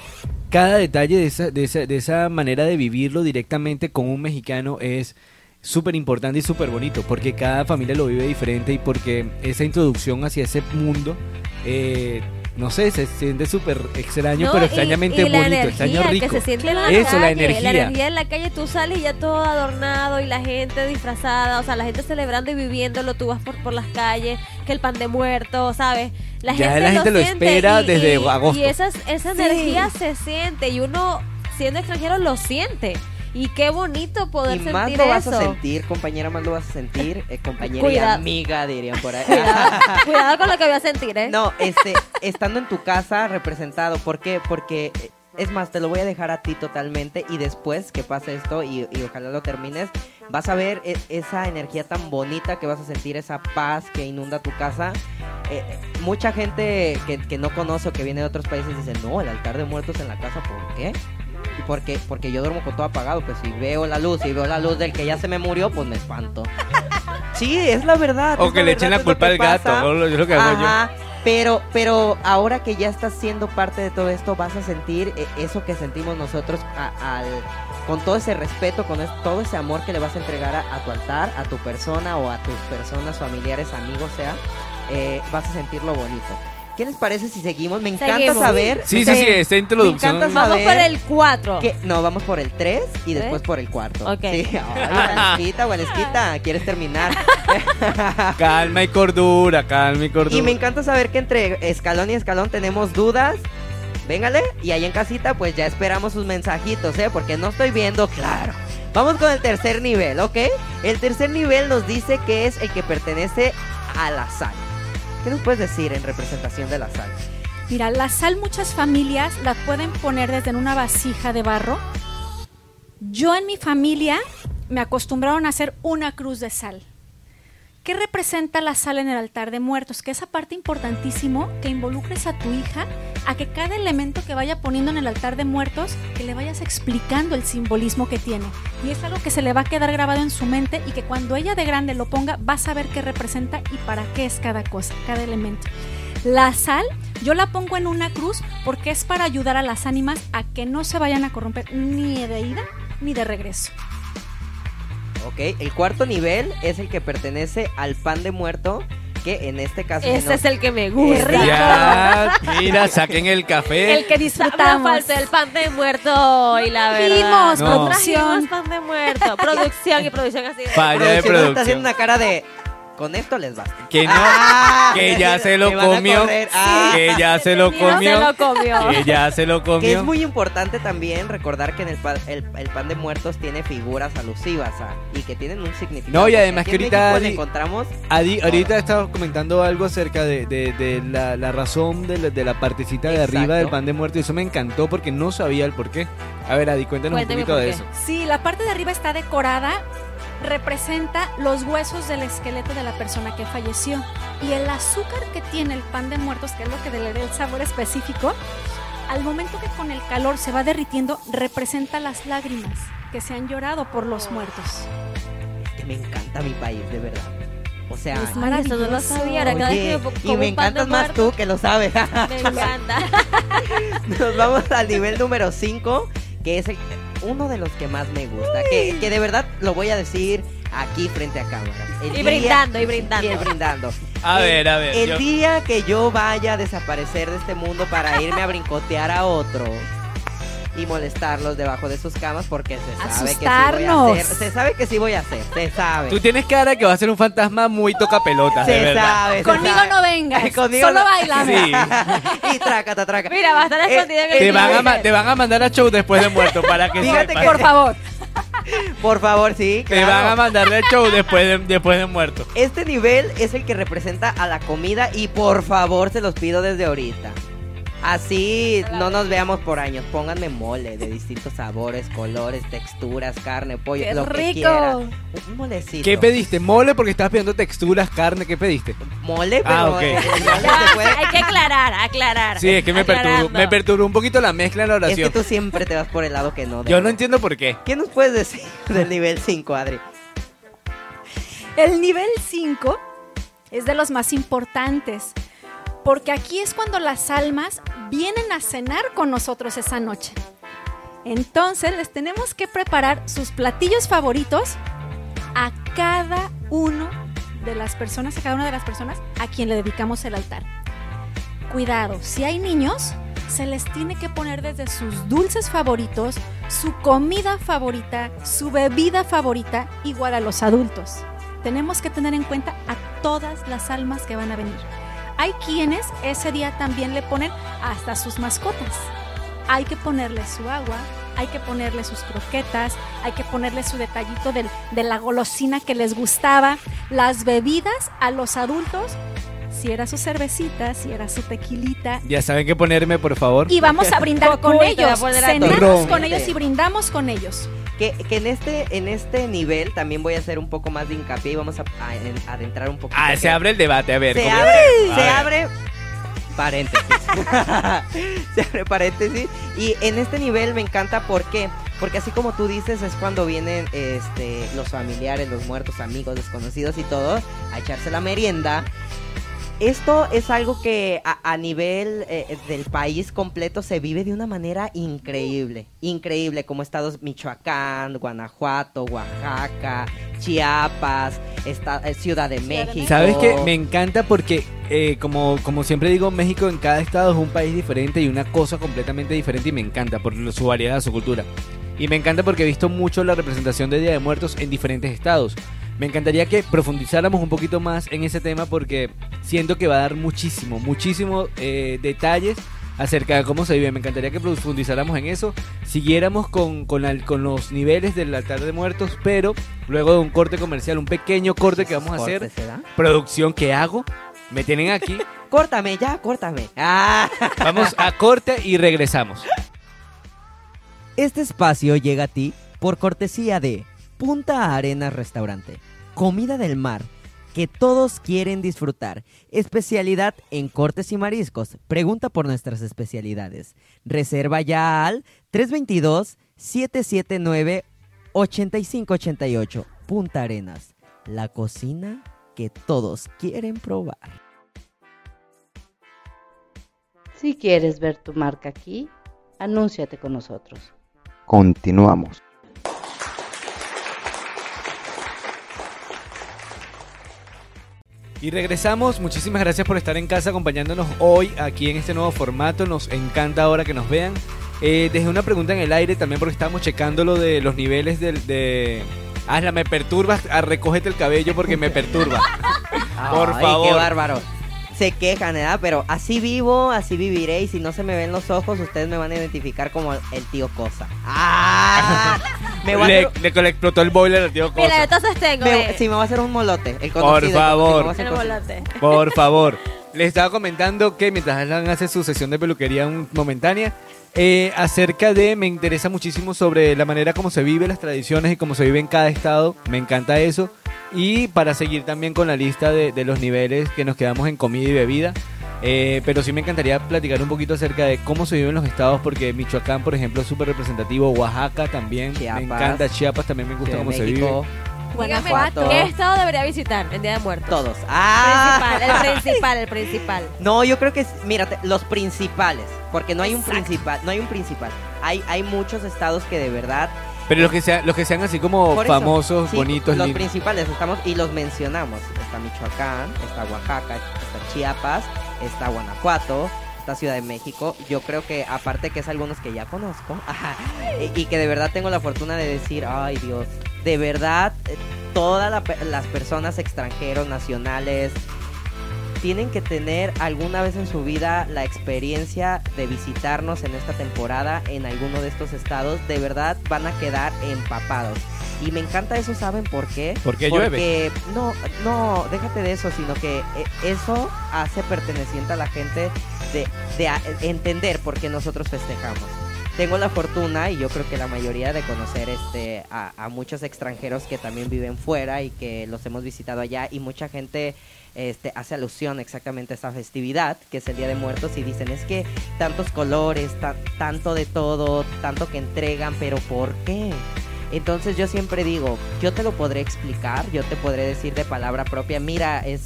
cada detalle de esa, de esa, de esa manera de vivirlo directamente con un mexicano es súper importante y súper bonito, porque cada familia lo vive diferente y porque esa introducción hacia ese mundo, eh, no sé, se siente súper extraño, No, pero y- extrañamente y la bonito, energía extraño rico. que se siente en la Eso, la calle, energía. La energía en la calle, tú sales y ya todo adornado y la gente disfrazada, o sea, la gente celebrando y viviéndolo, tú vas por, por las calles, que el pan de muerto, ¿sabes? La Ya gente la gente lo siente espera y- desde y- agosto. Y esas, esa Sí. energía se siente y uno, siendo extranjero, lo siente. Y qué bonito poder y sentir más lo vas a sentir, compañera, más lo vas a sentir, eh, compañera y amiga, dirían por ahí. Cuidado, cuidado con lo que voy a sentir, ¿eh? No, este, estando en tu casa representado, ¿por qué? Porque, eh, es más, te lo voy a dejar a ti totalmente y después que pase esto y, y ojalá lo termines, vas a ver e- esa energía tan bonita que vas a sentir, esa paz que inunda tu casa. Eh, eh, mucha gente que, que no conoce o que viene de otros países dice, no, el altar de muertos en la casa, ¿por qué? Porque, porque yo duermo con todo apagado, pues si veo la luz y veo la luz del que ya se me murió, pues me espanto. Sí, es la verdad. O que le echen la lo culpa al gato. ¿no? es lo que hago yo. Ajá, pero, pero ahora que ya estás siendo parte de todo esto, vas a sentir eh, eso que sentimos nosotros a- al, con todo ese respeto, con todo ese amor que le vas a entregar a, a tu altar, a tu persona o a tus personas, familiares, amigos, sea, eh, vas a sentirlo bonito. ¿Qué les parece si seguimos? Me encanta Seguimos. saber. Sí, sí, sí, esta introducción. encanta Vamos saber por el 4. que- no, vamos por el 3 y después por el cuarto. Ok. Sí, (laughs) ay, Vanesquita, Vanesquita, ¿quieres terminar? (laughs) Calma y cordura, calma y cordura. Y me encanta saber que entre escalón y escalón tenemos dudas. Véngale, y ahí en casita pues ya esperamos sus mensajitos, ¿eh? Porque no estoy viendo claro. Vamos con el tercer nivel, ¿ok? El tercer nivel nos dice que es el que pertenece a la sal. ¿Qué nos puedes decir en representación de la sal? Mira, la sal muchas familias la pueden poner desde una vasija de barro. Yo en mi familia me acostumbraron a hacer una cruz de sal. ¿Qué representa la sal en el altar de muertos? Que esa parte importantísimo que involucres a tu hija a que cada elemento que vaya poniendo en el altar de muertos, que le vayas explicando el simbolismo que tiene. Y es algo que se le va a quedar grabado en su mente y que cuando ella de grande lo ponga, va a saber qué representa y para qué es cada cosa, cada elemento. La sal Yo la pongo en una cruz porque es para ayudar a las ánimas a que no se vayan a corromper ni de ida ni de regreso. Ok, el cuarto nivel es el que pertenece al pan de muerto, que en este caso... Ese no- es el que me gusta. Ya, mira, saquen el café. El que disfrutamos. falta el pan de muerto y la verdad. Trajimos No. producción. Pan de muerto. Producción y producción así. de- Falla de Producción está haciendo una cara de... Con esto les basta. Que no, Ah, que ya se lo comió. Ah. Que ya se lo comió. se lo comió. Que ya se lo Que es comió. muy importante también recordar que en el, pa- el, el pan de muertos tiene figuras alusivas a- y que tienen un significado. No, y además que ahorita Adi- encontramos Adi, ahorita estaba comentando algo acerca de, de- de la, la razón de la, de la partecita de arriba del pan de muerto y eso me encantó porque no sabía el por qué. A ver, Adi, cuéntanos un poquito de eso. Sí, la parte de arriba está decorada, representa los huesos del esqueleto de la persona que falleció. Y el azúcar que tiene el pan de muertos, que es lo que le da el sabor específico, al momento que con el calor se va derritiendo, representa las lágrimas que se han llorado por los muertos. que me encanta mi país, de verdad. O sea, Es Ay, eso no lo sabía. Ahora cada vez oye, que me y me encantas más muerto, tú que lo sabes. Me encanta. (laughs) Nos vamos al nivel número 5, que es el- uno de los que más me gusta. Que, que de verdad lo voy a decir aquí frente a cámara. El Y día- brindando, y brindando. y brindando. A El- ver, a ver. El yo- día que yo vaya a desaparecer de este mundo para irme a brincotear a otro y molestarlos debajo de sus camas porque se sabe que sí voy a Asustarnos. hacer. Se sabe que sí voy a hacer, se sabe. Tú tienes cara que va a ser un fantasma muy toca pelotas, de se verdad. sabe. se Conmigo sabe. no vengas, (laughs) Conmigo solo no- bailame. Sí. (laughs) y trácata, traca. Mira, va a estar Eh, escondida en el Te van, a, ma- te van a mandar a show después de muerto para que Fíjate sepas. que- Por favor. (laughs) Por favor, sí. Te claro. van a mandar de show después de, después de muerto. Este nivel es el que representa a la comida y por favor se los pido desde ahorita. Así no nos veamos por años. Pónganme mole de distintos sabores, colores, texturas, carne, pollo, ¡Qué lo que rico! quiera. Un molecito. ¿Qué pediste? ¿Mole porque estabas pidiendo texturas, carne? ¿Qué pediste? Mole, pero Ah, ok. el mole Ya, se (laughs) puede- Hay que aclarar, aclarar. Sí, es que me perturbó, me perturbó un poquito la mezcla en la Es que oración. tú siempre te vas por el lado que no. Yo no entiendo por qué. ¿Qué nos puedes decir (laughs) del nivel 5, Adri? El nivel 5 es de los más importantes, porque aquí es cuando las almas vienen a cenar con nosotros esa noche. Entonces les tenemos que preparar sus platillos favoritos a cada uno de las personas, a cada una de las personas a quien le dedicamos el altar. Cuidado, si hay niños, se les tiene que poner desde sus dulces favoritos, su comida favorita, su bebida favorita, igual a los adultos. Tenemos que tener en cuenta a todas las almas que van a venir. Hay quienes ese día también le ponen hasta sus mascotas. Hay que ponerle su agua, hay que ponerle sus croquetas, hay que ponerle su detallito de la golosina que les gustaba, las bebidas a los adultos, si era su cervecita, si era su tequilita, Ya saben qué ponerme, por favor. y vamos a brindar con ellos. Cenamos con ellos y brindamos con ellos. Que, que en este en este nivel también voy a hacer un poco más de hincapié y vamos a, a- en- adentrar un poquito. Ah, se abre el debate, a ver. se ¿cómo- abre, A se ver. abre paréntesis. (laughs) se abre paréntesis. Y en este nivel me encanta ¿por qué? Porque así como tú dices, es cuando vienen este, los familiares, los muertos, amigos, desconocidos y todo, a echarse la merienda. Esto es algo que a, a nivel eh, del país completo se vive de una manera increíble. Increíble, como estados Michoacán, Guanajuato, Oaxaca, Chiapas, esta- eh, Ciudad de México. ¿Sabes qué? Me encanta porque, eh, como, como siempre digo, México en cada estado es un país diferente y una cosa completamente diferente y me encanta por su variedad, su cultura. Y me encanta porque he visto mucho la representación de Día de Muertos en diferentes estados. Me encantaría que profundizáramos un poquito más en ese tema porque siento que va a dar muchísimo, muchísimo eh, detalles acerca de cómo se vive. Me encantaría que profundizáramos en eso, siguiéramos con, con, la- con los niveles del altar de muertos, pero luego de un corte comercial, un pequeño corte que vamos a hacer, Corte, ¿será? producción que hago. Me tienen aquí. (laughs) Córtame, ya, córtame. Ah. (laughs) Vamos a corte y regresamos. Este espacio llega a ti por cortesía de Punta Arenas Restaurante. Comida del mar que todos quieren disfrutar. Especialidad en cortes y mariscos. Pregunta por nuestras especialidades. Reserva ya al 322-779-8588. Punta Arenas. La cocina que todos quieren probar. Si quieres ver tu marca aquí, anúnciate con nosotros. Continuamos. Y regresamos, muchísimas gracias por estar en casa acompañándonos hoy aquí en este nuevo formato, nos encanta ahora que nos vean. Eh, dejé una pregunta en el aire también porque estábamos checando lo de los niveles del- de... Hazla, me perturbas, ah, recógete el cabello porque me perturba. (laughs) Por Ay, favor. qué bárbaro. Se quejan, ¿verdad? Pero así vivo, así viviré. Y si no se me ven los ojos, ustedes me van a identificar como el tío Cosa. ¡Ah! (laughs) me voy a le, hacer- le- le explotó el boiler al tío Mira, Cosa. entonces tengo. me- ve, sí, me va a hacer un molote. El favor. sí, me va a hacer el cosas. volante. Por favor. Les estaba comentando que mientras Alan hace su sesión de peluquería un- momentánea, eh, acerca de, me interesa muchísimo sobre la manera como se vive las tradiciones y cómo se vive en cada estado. Me encanta eso. Y para seguir también con la lista de, de los niveles que nos quedamos en comida y bebida. Eh, pero sí me encantaría platicar un poquito acerca de cómo se vive en los estados, porque Michoacán, por ejemplo, es súper representativo. Oaxaca también. Me encanta. Chiapas también me gusta cómo se vive. Guanajuato. ¿qué estado debería visitar en Día de Muertos? Todos. ¡Ah! Principal, el (laughs) principal, el principal. No, yo creo que, es- mírate, los principales, porque no hay un principal, no hay un principal. Hay, hay muchos estados que de verdad, Pero los que, sean, los que sean así como Por eso, famosos, sí, bonitos, los lindos. principales estamos y los mencionamos. Está Michoacán, está Oaxaca, está Chiapas, está Guanajuato, está Ciudad de México. Yo creo que aparte que es algunos que ya conozco ajá, (laughs) y, y que de verdad tengo la fortuna de decir, ay Dios, de verdad eh, todas la las personas extranjeros, nacionales, tienen que tener alguna vez en su vida la experiencia de visitarnos en esta temporada en alguno de estos estados. De verdad van a quedar empapados. Y me encanta eso, ¿saben por qué? ¿Por qué Porque no, no, déjate de eso, sino que eh, eso hace perteneciente a la gente de, entender por qué nosotros festejamos. Tengo la fortuna y yo creo que la mayoría de conocer este a, muchos extranjeros que también viven fuera y que los hemos visitado allá y mucha gente este, hace alusión exactamente a esta festividad que es el Día de Muertos y dicen es que tantos colores, ta- tanto de todo, tanto que entregan, pero ¿por qué? Entonces yo siempre digo, yo te lo podré explicar, yo te podré decir de palabra propia, mira, es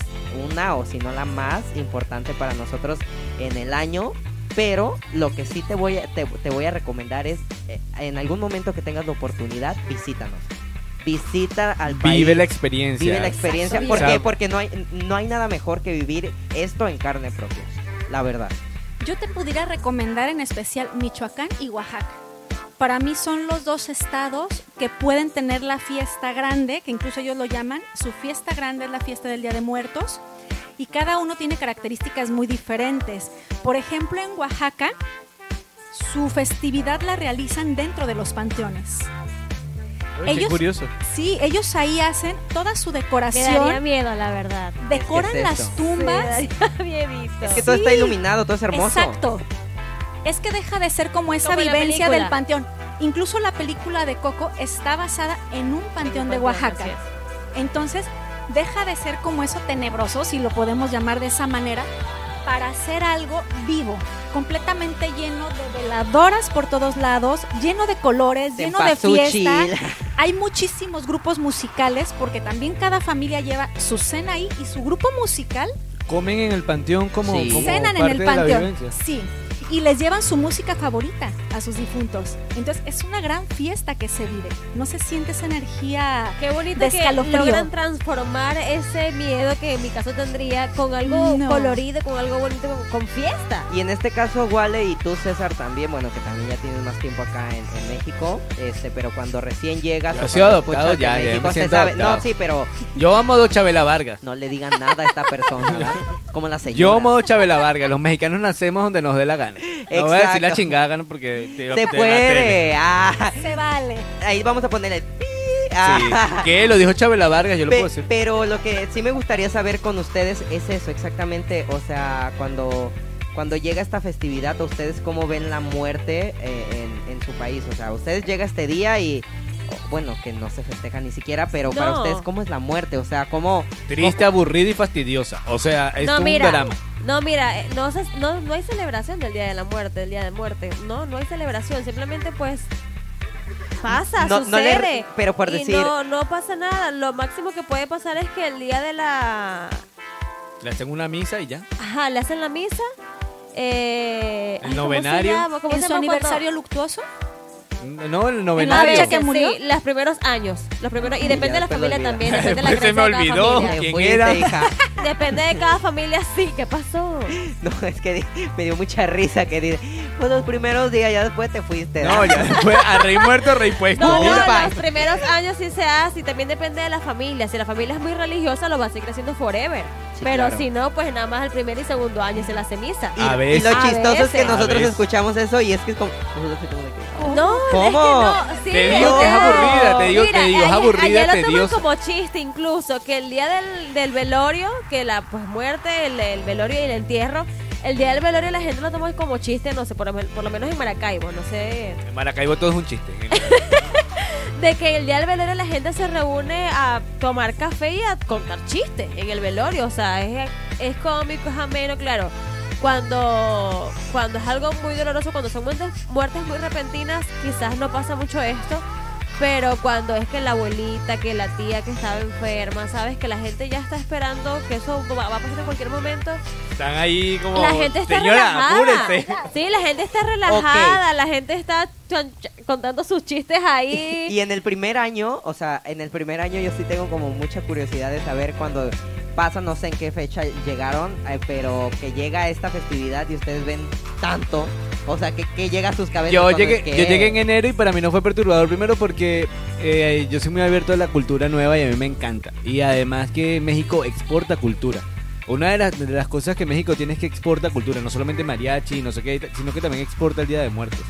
una o si no la más importante para nosotros en el año, pero lo que sí te voy a, te, te voy a recomendar es, eh, en algún momento que tengas la oportunidad, visítanos. Visita al país. Vive la experiencia. Vive la experiencia. ¿Por qué? Porque no hay, no hay nada mejor que vivir esto en carne propia. La verdad. Yo te pudiera recomendar en especial Michoacán y Oaxaca. Para mí son los dos estados que pueden tener la fiesta grande, que incluso ellos lo llaman, su fiesta grande es la fiesta del Día de Muertos, y cada uno tiene características muy diferentes. Por ejemplo, en Oaxaca, su festividad la realizan dentro de los panteones. Oye, qué curioso. Sí, ellos ahí hacen toda su Me daría decoración, miedo, la verdad. decoran ¿Qué es las tumbas. (laughs) Miedito. Es que todo está iluminado, todo es hermoso. Exacto. Es que deja de ser como esa Como vivencia del panteón. Incluso la película de Coco está basada en un panteón de Oaxaca. Entonces, deja de ser como eso tenebroso, si lo podemos llamar de esa manera, para hacer algo vivo, completamente lleno de veladoras por todos lados, lleno de colores, lleno de fiesta. Hay muchísimos grupos musicales porque también cada familia lleva su cena ahí y su grupo musical Comen en el panteón como, Sí. como cenan en el de la panteón. vivencia. Sí. Y les llevan su música favorita a sus difuntos. Entonces es una gran fiesta que se vive. No se siente esa energía. Qué bonito de que logran transformar ese miedo que en mi caso tendría con algo No. colorido, con algo bonito, con, con fiesta. Y en este caso, Wale y tú, César, también, bueno, que también ya tienes más tiempo acá en, en México, este, pero cuando recién llegas... Yo soy adoptado ya, ya México, me se sabe- adoptado. No, sí, pero Yo amo a Chabela Vargas. no le digan nada a esta persona, ¿verdad? Como la señora. Yo amo a Chabela Vargas. Los mexicanos nacemos donde nos dé la gana. (laughs) No voy a decir la Exacto. chingada gana porque te, Se te puede. Ah, Se vale. ahí vamos a poner el... pi. Sí. Ah. ¿Qué? Lo dijo Chabela Vargas, yo lo Pe- puedo decir. pero lo que sí me gustaría saber con ustedes es eso, exactamente, o sea, cuando, cuando llega esta festividad, ¿a ustedes cómo ven la muerte eh, en, en su país? O sea, ustedes llega este día y, oh, bueno, que no se festeja ni siquiera, pero para ustedes, ¿cómo es la muerte? O sea, ¿cómo... Triste, aburrida y fastidiosa. O sea, es no, un mira, drama. No, mira, eh, no, se- no, no hay celebración del Día de la Muerte, del Día de Muerte. No, no hay celebración, simplemente pues pasa, No- no le- sucede. pero por Y decir- No, no pasa nada, lo máximo que puede pasar es que el día de la... Le hacen una misa y ya. Ajá, le hacen la misa Eh, El ay, ¿cómo se novenario. llama? ¿Cómo ¿En se su cuando- aniversario luctuoso? No, el la novenario. fecha que murió? Sí, los primeros años. Los primeros, y depende de la familia también, depende de la se me de olvidó. familia. ¿Quién fuiste, era? hija. (laughs) Depende de cada familia, sí. ¿Qué pasó? No, es que me dio mucha risa que dice, pues los primeros días, ya después te fuiste. No, ya (laughs) después, a rey muerto, rey puesto. No, los primeros años sí se hace y también depende de la familia. Si la familia es muy religiosa, lo va a seguir haciendo forever. Sí, Pero claro. si no, pues nada más el primer y segundo año se la ceniza. Y, A y veces. lo A chistoso es que veces. nosotros veces. escuchamos eso y es que es como... nosotros No, ¿Cómo? es que no. Sí, Te digo que es aburrida, te digo- Mira, te digo, es ayer- aburrida, ayer lo toman tediosa. como chiste incluso, que el día del, del velorio, que la pues muerte, el, el velorio y el entierro, el día del velorio la gente lo toma como chiste, no sé, por, lo men- por lo menos en Maracaibo, no sé, En Maracaibo todo es un chiste. (laughs) de que el día del velorio la gente se reúne a tomar café y a contar chistes en el velorio. O sea, es, es cómico, es ameno, claro. Cuando, cuando es algo muy doloroso, cuando son muertes, muertes muy repentinas, quizás no pasa mucho esto. Pero cuando es que la abuelita, que la tía que estaba enferma, sabes que la gente ya está esperando que eso va, va a pasar en cualquier momento. Están ahí como. La gente está Señora, relajada. apúrese. Sí, la gente está relajada, la gente está chan- ch- contando sus chistes ahí. (laughs) Y en el primer año, o sea, en el primer año yo sí tengo como mucha curiosidad de saber cuando pasa, no sé en qué fecha llegaron, eh, pero que llega esta festividad y ustedes ven tanto, o sea, que, que llega a sus cabezas. Yo llegué, es que- yo llegué en enero y para mí no fue perturbador primero porque eh, yo soy muy abierto a la cultura nueva y a mí me encanta. Y además que México exporta cultura. Una de las, de las cosas que México tiene es que exporta cultura, no solamente mariachi, no sé qué, sino que también exporta el Día de Muertos.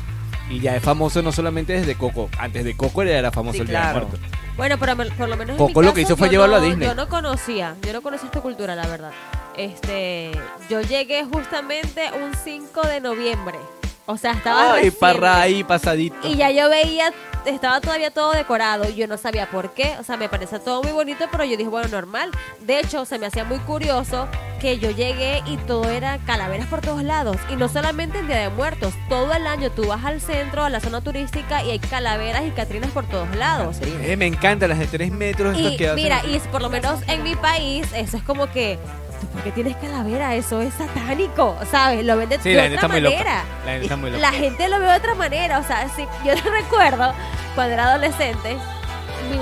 Y ya es famoso no solamente desde Coco, antes de Coco era famoso Sí, el Día de. Muertos. Bueno, pero por lo menos en Coco mi lo que hizo fue llevarlo a Disney. Yo no conocía, yo no conocía esta cultura, la verdad. Este, yo llegué justamente un 5 de noviembre. O sea, estaba Ay, parra ahí pasadito. Y ya yo veía, estaba todavía todo decorado y yo no sabía por qué. O sea, me parecía todo muy bonito, pero yo dije, bueno, normal. De hecho, se me hacía muy curioso que yo llegué y todo era calaveras por todos lados. Y no solamente en Día de Muertos, todo el año tú vas al centro, a la zona turística y hay calaveras y catrinas por todos lados. Eh, me encantan las de 3 metros. Y que hacen. mira, y por lo menos en mi país, eso es como que, ¿tú por qué tienes calavera? Eso es satánico, ¿sabes? Lo Sí, de la gente otra está muy loca. manera. La gente está muy loca. La gente lo ve de otra manera, o sea, sí, yo (laughs) recuerdo cuando era adolescente,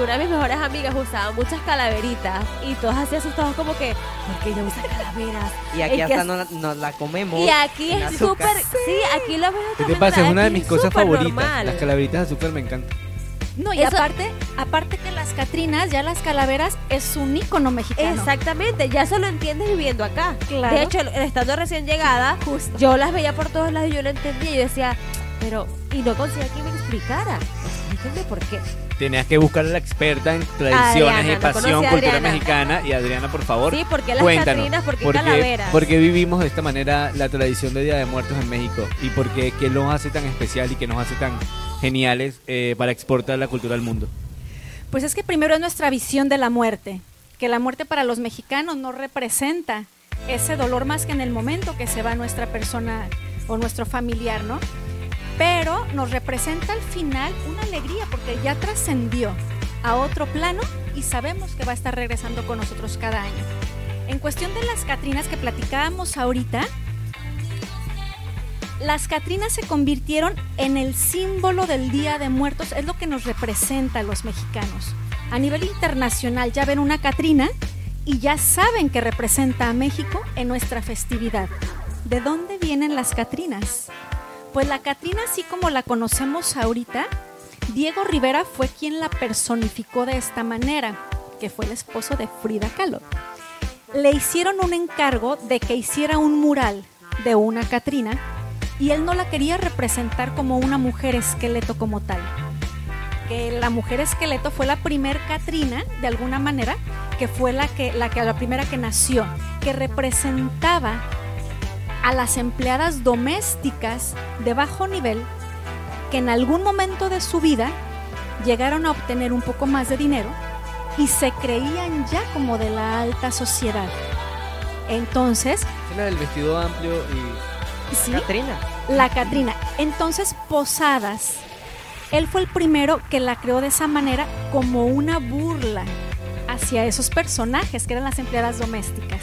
una de mis mejores amigas usaba muchas calaveritas y todos así asustados como que, ¿por qué ella usa calaveras? Y aquí Es hasta es- no- nos la comemos. Y aquí es súper, sí, aquí lo ven de ¿Qué otra te pasa? manera, Es una de mis cosas súper favoritas. normal. Las calaveritas de azúcar me encantan. No, y Eso- aparte, aparte que las Catrinas, ya las calaveras, es un ícono mexicano. Exactamente, ya eso lo entiendes viviendo acá. Claro. De hecho, estando recién llegada, Justo. yo las veía por todos lados y yo no entendía. Yo decía, pero, y no conseguía que me explicara. Explíquenme por qué. Tenías que buscar a la experta en tradiciones Adriana, y pasión, cultura mexicana. Y Adriana, por favor, Sí, ¿por qué las cuéntanos. catrinas? ¿Por qué ¿por qué- calaveras? por qué vivimos de esta manera la tradición de Día de Muertos en México? ¿Y por qué, qué nos hace tan especial y qué nos hace tan geniales eh, para exportar la cultura al mundo? Pues es que primero es nuestra visión de la muerte, que la muerte para los mexicanos no representa ese dolor más que en el momento que se va nuestra persona o nuestro familiar, ¿no? Pero nos representa al final una alegría porque ya trascendió a otro plano y sabemos que va a estar regresando con nosotros cada año. En cuestión de las Catrinas que platicábamos ahorita, las Catrinas se convirtieron en el símbolo del Día de Muertos, es lo que nos representa a los mexicanos. A nivel internacional ya ven una Catrina y ya saben que representa a México en nuestra festividad. ¿De dónde vienen las Catrinas? Pues la Catrina, así como la conocemos ahorita, Diego Rivera fue quien la personificó de esta manera, que fue el esposo de Frida Kahlo. Le hicieron un encargo de que hiciera un mural de una Catrina y él no la quería representar como una mujer esqueleto como tal. Que la mujer esqueleto fue la primer Catrina, de alguna manera, que fue la que, la que la primera que nació, que representaba a las empleadas domésticas de bajo nivel que en algún momento de su vida llegaron a obtener un poco más de dinero y se creían ya como de la alta sociedad. Entonces, Es la del vestido amplio y... sí, Catrina. la Catrina. Entonces, Posadas, él fue el primero que la creó de esa manera como una burla hacia esos personajes que eran las empleadas domésticas.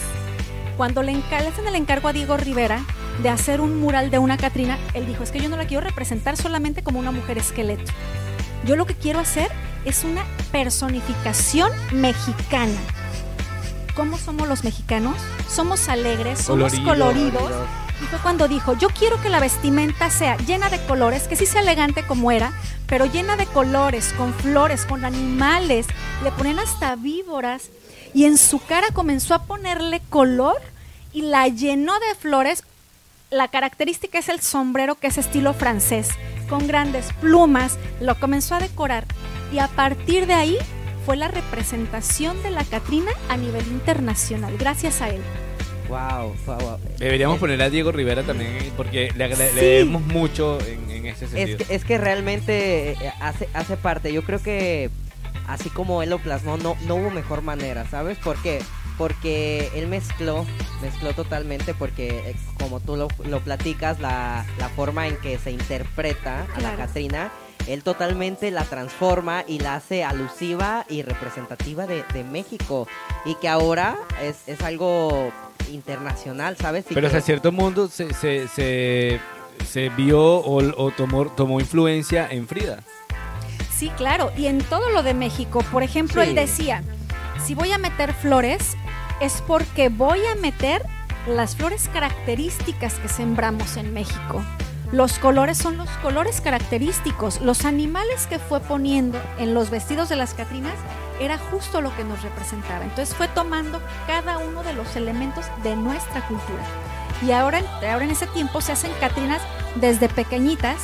Cuando le hacen el encargo a Diego Rivera, de hacer un mural de una Catrina, él dijo, es que yo no la quiero representar solamente como una mujer esqueleto. Yo lo que quiero hacer es una personificación mexicana. ¿Cómo somos los mexicanos? Somos alegres, somos Coloridos. coloridos. Y fue cuando dijo, yo quiero que la vestimenta sea llena de colores, que sí sea elegante como era, pero llena de colores, con flores, con animales. Le ponen hasta víboras. Y en su cara comenzó a ponerle color y la llenó de flores. La característica es el sombrero, que es estilo francés, con grandes plumas. Lo comenzó a decorar. Y a partir de ahí fue la representación de la Catrina a nivel internacional, gracias a él. Wow, wow, wow. Deberíamos Es- poner a Diego Rivera también, eh, porque le, le Sí. debemos mucho en, en ese Es sentido. que, es que realmente eh, hace, hace parte. Yo creo que así como él lo plasmó, no, no hubo mejor manera, ¿sabes? ¿Por qué? Porque él mezcló, mezcló totalmente, porque eh, como tú lo, lo platicas, la, la forma en que se interpreta a la. Catrina, él totalmente la transforma y la hace alusiva y representativa de, de México. Y que ahora es, es algo internacional, ¿sabes? Y Pero que- cierto mundo se, se, se, se vio o, o tomó, tomó influencia en Frida. Sí, claro. Y en todo lo de México, por ejemplo, Sí. él decía, si voy a meter flores, es porque voy a meter las flores características que sembramos en México. Los colores son los colores característicos. Los animales que fue poniendo en los vestidos de las Catrinas era justo lo que nos representaba. Entonces fue tomando cada uno de los elementos de nuestra cultura. Y ahora, ahora en ese tiempo se hacen Catrinas desde pequeñitas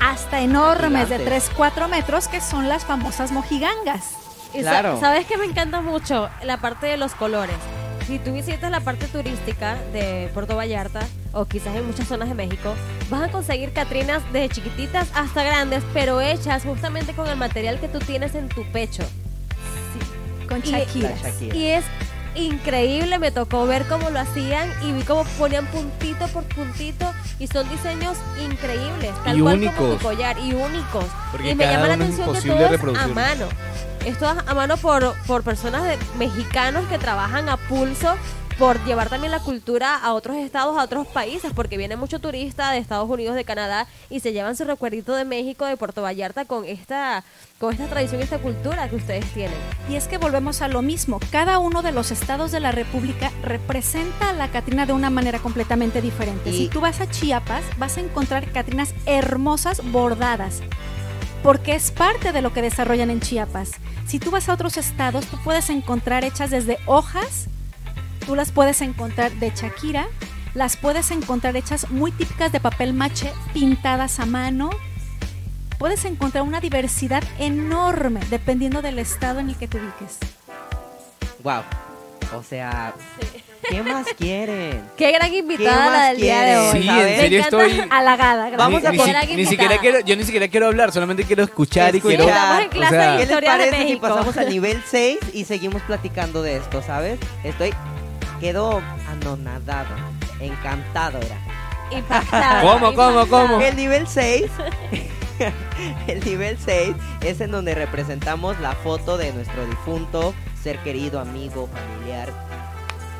hasta enormes de Gigantes. 3, 4 metros, que son las famosas mojigangas. Claro. ¿Sabes que me encanta mucho? La parte de los colores. Si tú visitas la parte turística de Puerto Vallarta, o quizás en muchas zonas de México, vas a conseguir Catrinas desde chiquititas hasta grandes, pero hechas justamente con el material que tú tienes en tu pecho. Con Y- Shakira. Shakira. Y es increíble, me tocó ver cómo lo hacían y vi cómo ponían puntito por puntito y son diseños increíbles, tal Y cual únicos. como tu collar y únicos. Porque y me llama la atención que todo es a mano. Esto es a mano por, por personas de- mexicanos que trabajan a pulso por llevar también la cultura a otros estados, a otros países, porque viene mucho turista de Estados Unidos, de Canadá, y se llevan su recuerdito de México, de Puerto Vallarta, con esta, con esta tradición y esta cultura que ustedes tienen. Y es que volvemos a lo mismo. Cada uno de los estados de la República representa a la Catrina de una manera completamente diferente. Y- Si tú vas a Chiapas, vas a encontrar Catrinas hermosas bordadas. Porque es parte de lo que desarrollan en Chiapas. Si tú vas a otros estados, tú puedes encontrar hechas desde hojas, tú las puedes encontrar de Shakira, las puedes encontrar hechas muy típicas de papel mache, pintadas a mano. Puedes encontrar una diversidad enorme dependiendo del estado en el que te ubiques. Wow. O sea, ¿qué más quieren? (laughs) Qué gran invitada ¿Qué la más del día de hoy. Sí, ¿sabes? en serio Me encanta estoy... Halagada, Vamos ni, a ni poner- si- ni siquiera invitada. quiero, yo ni siquiera quiero hablar, solamente quiero escuchar y quiero... Estamos en o clase sea, de ¿Qué les Historia de parece si México. pasamos al nivel 6 y seguimos platicando de esto, sabes? Estoy, quedo anonadado, encantado era. ¿Cómo, cómo, cómo? El nivel 6, (laughs) el nivel 6 es en donde representamos la foto de nuestro difunto, ser querido, amigo, familiar,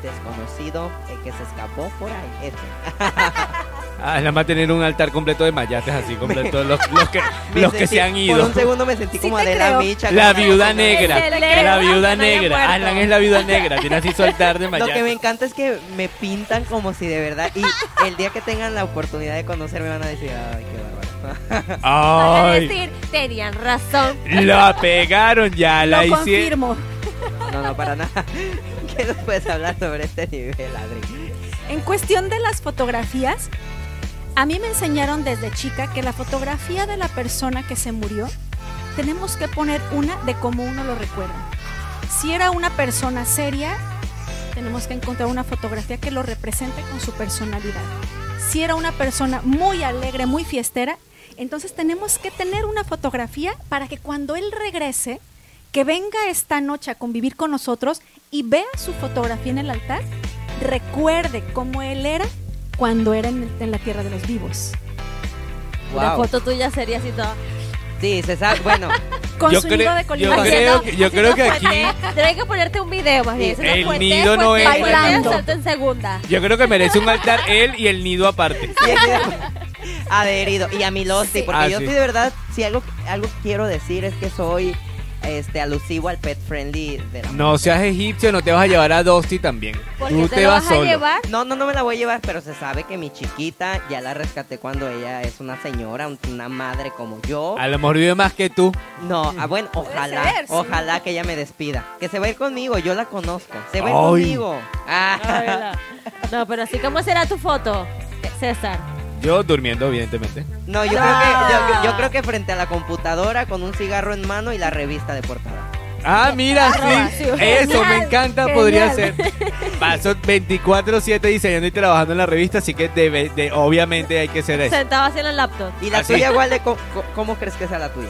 desconocido, el que se escapó por ahí. Ese. (laughs) Ah, nada más tener un altar completo de mayates así, completo, los, los que, (laughs) los que se han Por ido. un segundo me sentí Sí como te Adela. Micha. La viuda negra, la viuda negra. Alan es la viuda negra, tiene así su altar de Lo que me mayates. encanta es que me pintan como si de verdad. Y el día que tengan la oportunidad de conocerme van a decir, ay, qué bárbaro. Van a Ay, decir, tenían razón. la pegaron ya, la Lo hicieron. confirmo. No, no, para nada. ¿Qué nos (laughs) puedes hablar sobre este nivel, Adri? En cuestión de las fotografías, a mí me enseñaron desde chica que la fotografía de la persona que se murió tenemos que poner una de cómo uno lo recuerda. Si era una persona seria, tenemos que encontrar una fotografía que lo represente con su personalidad. Si era una persona muy alegre, muy fiestera, entonces tenemos que tener una fotografía para que cuando él regrese, que venga esta noche a convivir con nosotros y vea su fotografía en el altar, recuerde cómo él era cuando era en, en la tierra de los vivos. La foto tuya sería así toda. Sí, se sabe. Bueno, (laughs) Con Yo su creo- nido de yo colibrí. creo que- yo creo que aquí- Tienes que ponerte un video más bien. El nido no es- Bailando. en segunda. Yo creo que merece un altar él y el nido aparte. (laughs) adherido. Y a mi Losti, porque Ah, yo sí. sí de verdad, si algo, algo quiero decir es que soy este alusivo al pet friendly de la No seas egipcio, no te vas a llevar a Dusty también. Porque Tú te, te lo vas vas a llevar. No, no, no me la voy a llevar, pero se sabe que mi chiquita ya la rescaté cuando ella es una señora, un- una madre como yo. A lo mejor vive más que tú. No, ah, bueno, ojalá, ser, sí. ojalá que ella me despida. Que se va a ir conmigo, yo la conozco. Se va a ir Ay. conmigo. Ah. Ay, verdad. No, pero así, ¿cómo será tu foto, César? Yo durmiendo, evidentemente. No, yo, No. Creo que, yo, yo creo que frente a la computadora con un cigarro en mano y la revista de portada. Ah, mira, sí. Eso, genial, me encanta, podría ser. Paso 24-7 diseñando y trabajando en la revista, así que debe, de, obviamente hay que ser eso. Sentado así en el laptop. ¿Y la Así. tuya, igual de cómo, cómo crees que sea la tuya?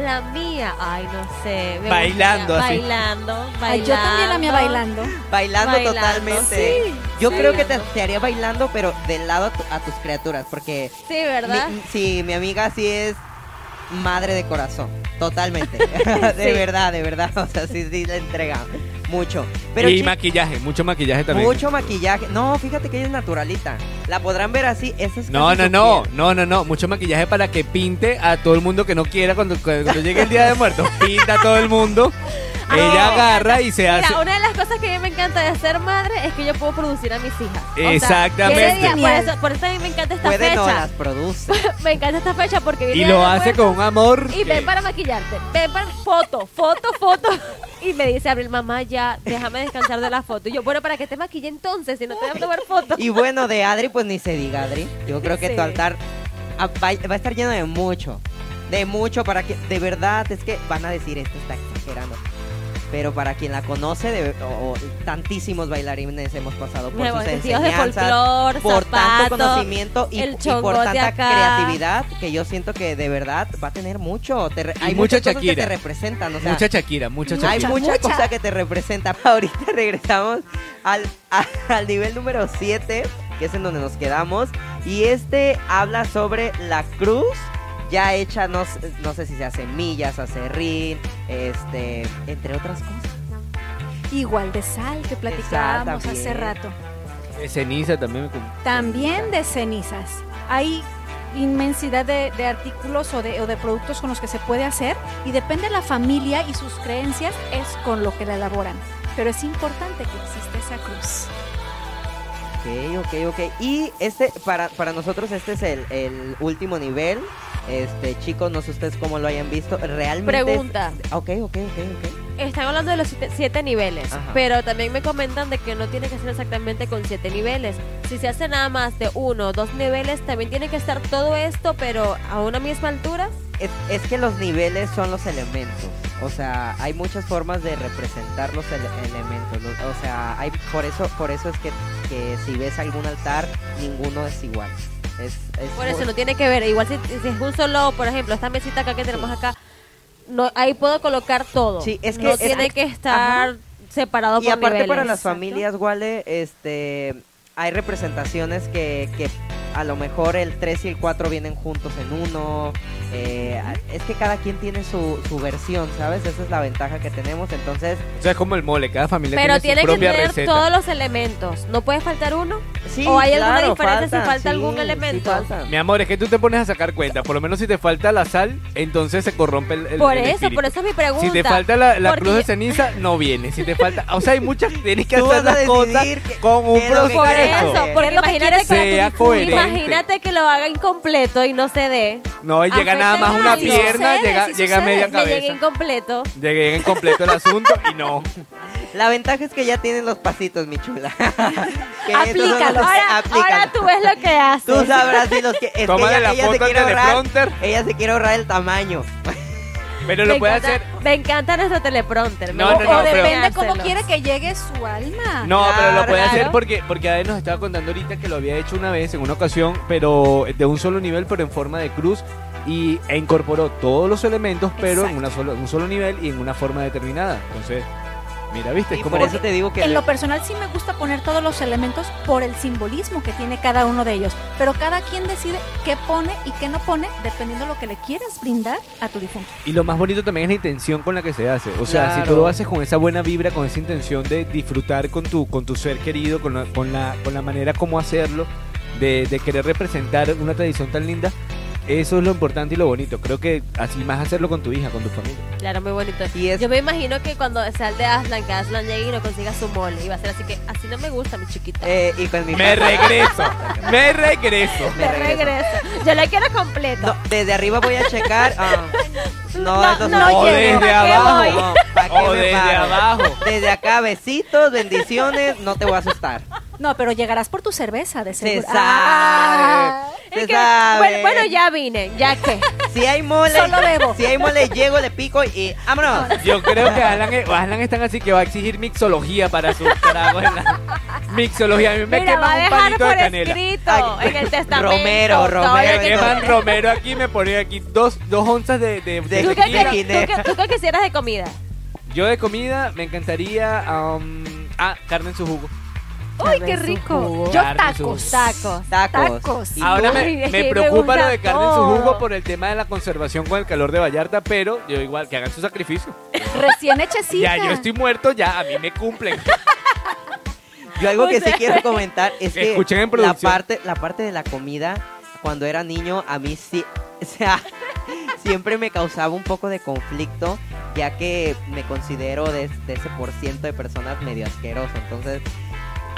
La mía, ay, no sé. me Bailando, así. Bailando, Ay, bailando. yo también la mía bailando. Bailando, Bailando, totalmente. sí, yo sí. creo que te, te haría bailando, pero del lado a, tu- a tus criaturas, porque Sí, ¿verdad? mi, sí, mi amiga sí es madre de corazón, totalmente. (laughs) (laughs) de Sí. verdad, de verdad, (laughs) o sea, sí, sí le entrega mucho. Pero y maquillaje, mucho maquillaje también. mucho maquillaje. No, fíjate que ella es naturalita. La podrán ver así, esa es No, no, no, no, no, no, mucho maquillaje para que pinte a todo el mundo que no quiera cuando, cuando llegue el Día de Muertos. (laughs) Pinta a todo el mundo. Ella agarra y se hace... Mira, una de las cosas que a mí me encanta de ser madre es que yo puedo producir a mis hijas. O sea, Exactamente. ¿qué día? Por eso, por eso a mí me encanta esta Puede no, fecha. las produce. (laughs) Me encanta esta fecha porque Y viene lo de hace con un amor. Y que- ven para maquillarte, ven para foto, foto, foto. Y me dice Abril, mamá, ya, déjame descansar de la foto. Y yo, bueno, ¿para qué te maquille entonces si no te voy a tomar fotos? Y bueno, de Adri, pues ni se diga, Adri. Yo creo que Sí. tu altar ah, va, va a estar lleno de mucho. De mucho para que, de verdad, es que van a decir, esto está exagerando. Pero para quien la conoce, de- o- o tantísimos bailarines hemos pasado por Nuevos sus de enseñanzas, folclor, por tanto conocimiento y, por tanta acá. creatividad que yo siento que de verdad va a tener mucho. Te re- hay mucha muchas cosas que te representan, o sea, mucha Shakira, mucha hay Shakira. mucha, mucha. cosa que te representa. (laughs) Ahorita regresamos al, a- al nivel número 7, que es en donde nos quedamos. Y este habla sobre la cruz ya hecha, no, no sé si sea semillas, acerrín, este, entre otras cosas. Igual de sal que platicábamos hace rato. De ceniza también. También de cenizas. Hay inmensidad de, de artículos o de, o de productos con los que se puede hacer y depende de la familia y sus creencias es con lo que la elaboran. Pero es importante que exista esa cruz. Ok, ok, ok. Y este, para, para nosotros este es el, el último nivel. Este, chicos, no sé ustedes cómo lo hayan visto. Realmente... es- Pregunta. Ok, ok, ok, ok. Están hablando de los siete, siete niveles, Ajá. pero también me comentan de que no tiene que ser exactamente con siete niveles. Si se hace nada más de uno o dos niveles, también tiene que estar todo esto, pero a una misma altura. Es, es que los niveles son los elementos. O sea, hay muchas formas de representar los ele- elementos. O sea, hay por eso por eso es que, que si ves algún altar, ninguno es igual. Es, es Por eso no tiene que ver. Igual si, si es un solo, por ejemplo, esta mesita acá que tenemos acá, no, ahí puedo colocar todo. Sí, es que no es- tiene que estar separado Y por aparte niveles. para las familias, Wale, este hay representaciones que, que a lo mejor el 3 y el 4 vienen juntos en uno. eh, es que cada quien tiene su, su versión, ¿sabes? Esa es la ventaja que tenemos. Entonces, O sea, es como el mole, cada familia Pero tiene tiene su que propia tener receta. todos los elementos. ¿No puede faltar uno? sí, ¿O hay alguna claro, diferencia si falta sí, algún sí elemento? faltan. Mi amor, es que tú te pones a sacar cuenta. Por lo menos si te falta la sal, entonces se corrompe el, el- por el eso, espíritu. por eso es mi pregunta. Si te falta la, cruz de ceniza, no viene. Si te falta... O sea, hay muchas... Tienes que hacer las cosas con un que Por proceso. eso, porque ¿Qué es lo que imagínate que, Sea coherente. Imagínate que lo haga incompleto y no se dé. No, y llega nada más una pierna, Sucede, llega, sí llega sucede. media Me llegué cabeza. incompleto. Llegué en completo el asunto y no. La ventaja es que ya tienen los pasitos, mi chula. (laughs) Que son los- Aplícalo. Ahora, aplícalo. ahora tú ves lo que haces. Tú sabrás si los que. Es que Tómale ella, la ella se foto al quiere ahorrar. teleprompter. Ella se quiere ahorrar el tamaño. Pero me lo puede encanta, hacer... Me encanta nuestro teleprompter. me No, no, no, o pero- depende cómo quiere que llegue su alma. No, pero lo Claro, puede hacer porque porque Ade nos estaba contando ahorita que lo había hecho una vez en una ocasión, pero de un solo nivel, pero en forma de cruz y e incorporó todos los elementos, pero en Exacto. una solo en un solo nivel y en una forma determinada. Entonces, Mira, viste, como por eso te digo que En lo personal sí me gusta poner todos los elementos por el simbolismo que tiene cada uno de ellos, pero cada quien decide qué pone y qué no pone dependiendo de lo que le quieras brindar a tu difunto. Y lo más bonito también es la intención con la que se hace. O sea, si tú Claro. lo haces con esa buena vibra, con esa intención de disfrutar con tu, con tu ser querido, con la, con la, con la manera como hacerlo, de, de querer representar una tradición tan linda, eso es lo importante y lo bonito. Creo que así más hacerlo con tu hija, con tu familia. Claro, muy bonito. Y es- Yo me imagino que cuando sea el de Aslan, que Aslan llegue y no consiga su mole, y va a ser así que así no me gusta, mi chiquita. Eh, y con mi Me regreso, me (laughs) regreso. me regreso. regreso. Yo la quiero completo. No, desde arriba voy a checar. ah, no, No, eso no no. O llego, desde ¿pa' qué abajo. desde paro? abajo. Desde acá, besitos, bendiciones, no te voy a asustar. No, pero llegarás por tu cerveza, de Se seguro. sabe. Ah, Se Es que, sabe. bueno, bueno, ya vine, ya que. Si hay mole, Solo bebo. si hay mole, llego, le pico y vámonos. Yo creo que Alan, Alan están así que va a exigir mixología para en la mixología. A mí me Mira, va queman a un palito por de canela. escrito Ay, en el testamento. Romero, Romero, Me queman romero aquí, me ponía aquí dos, dos onzas de, de, de De ¿Tú qué, tequila. querías- Tequila. tú qué- tú qué quisieras de comida? Yo de comida me encantaría. um, ah, carne en su jugo. ¡Uy, Carne qué rico! jugo. Yo Carne en su tacos. Tacos. Tacos. Tacos. Y Ahora tú, me, ay, me preocupa lo de carne en su todo. jugo por el tema de la conservación con el calor de Vallarta, pero yo igual que hagan su sacrificio. Recién hechecita. Ya yo estoy muerto, ya a mí me cumplen. Yo algo que sí quiero comentar es que Escuchen en la producción. parte, la parte de la comida, cuando era niño, a mí sí, o sea, (laughs) siempre me causaba un poco de conflicto, ya que me considero de, de ese por ciento de personas medio asqueroso. Entonces,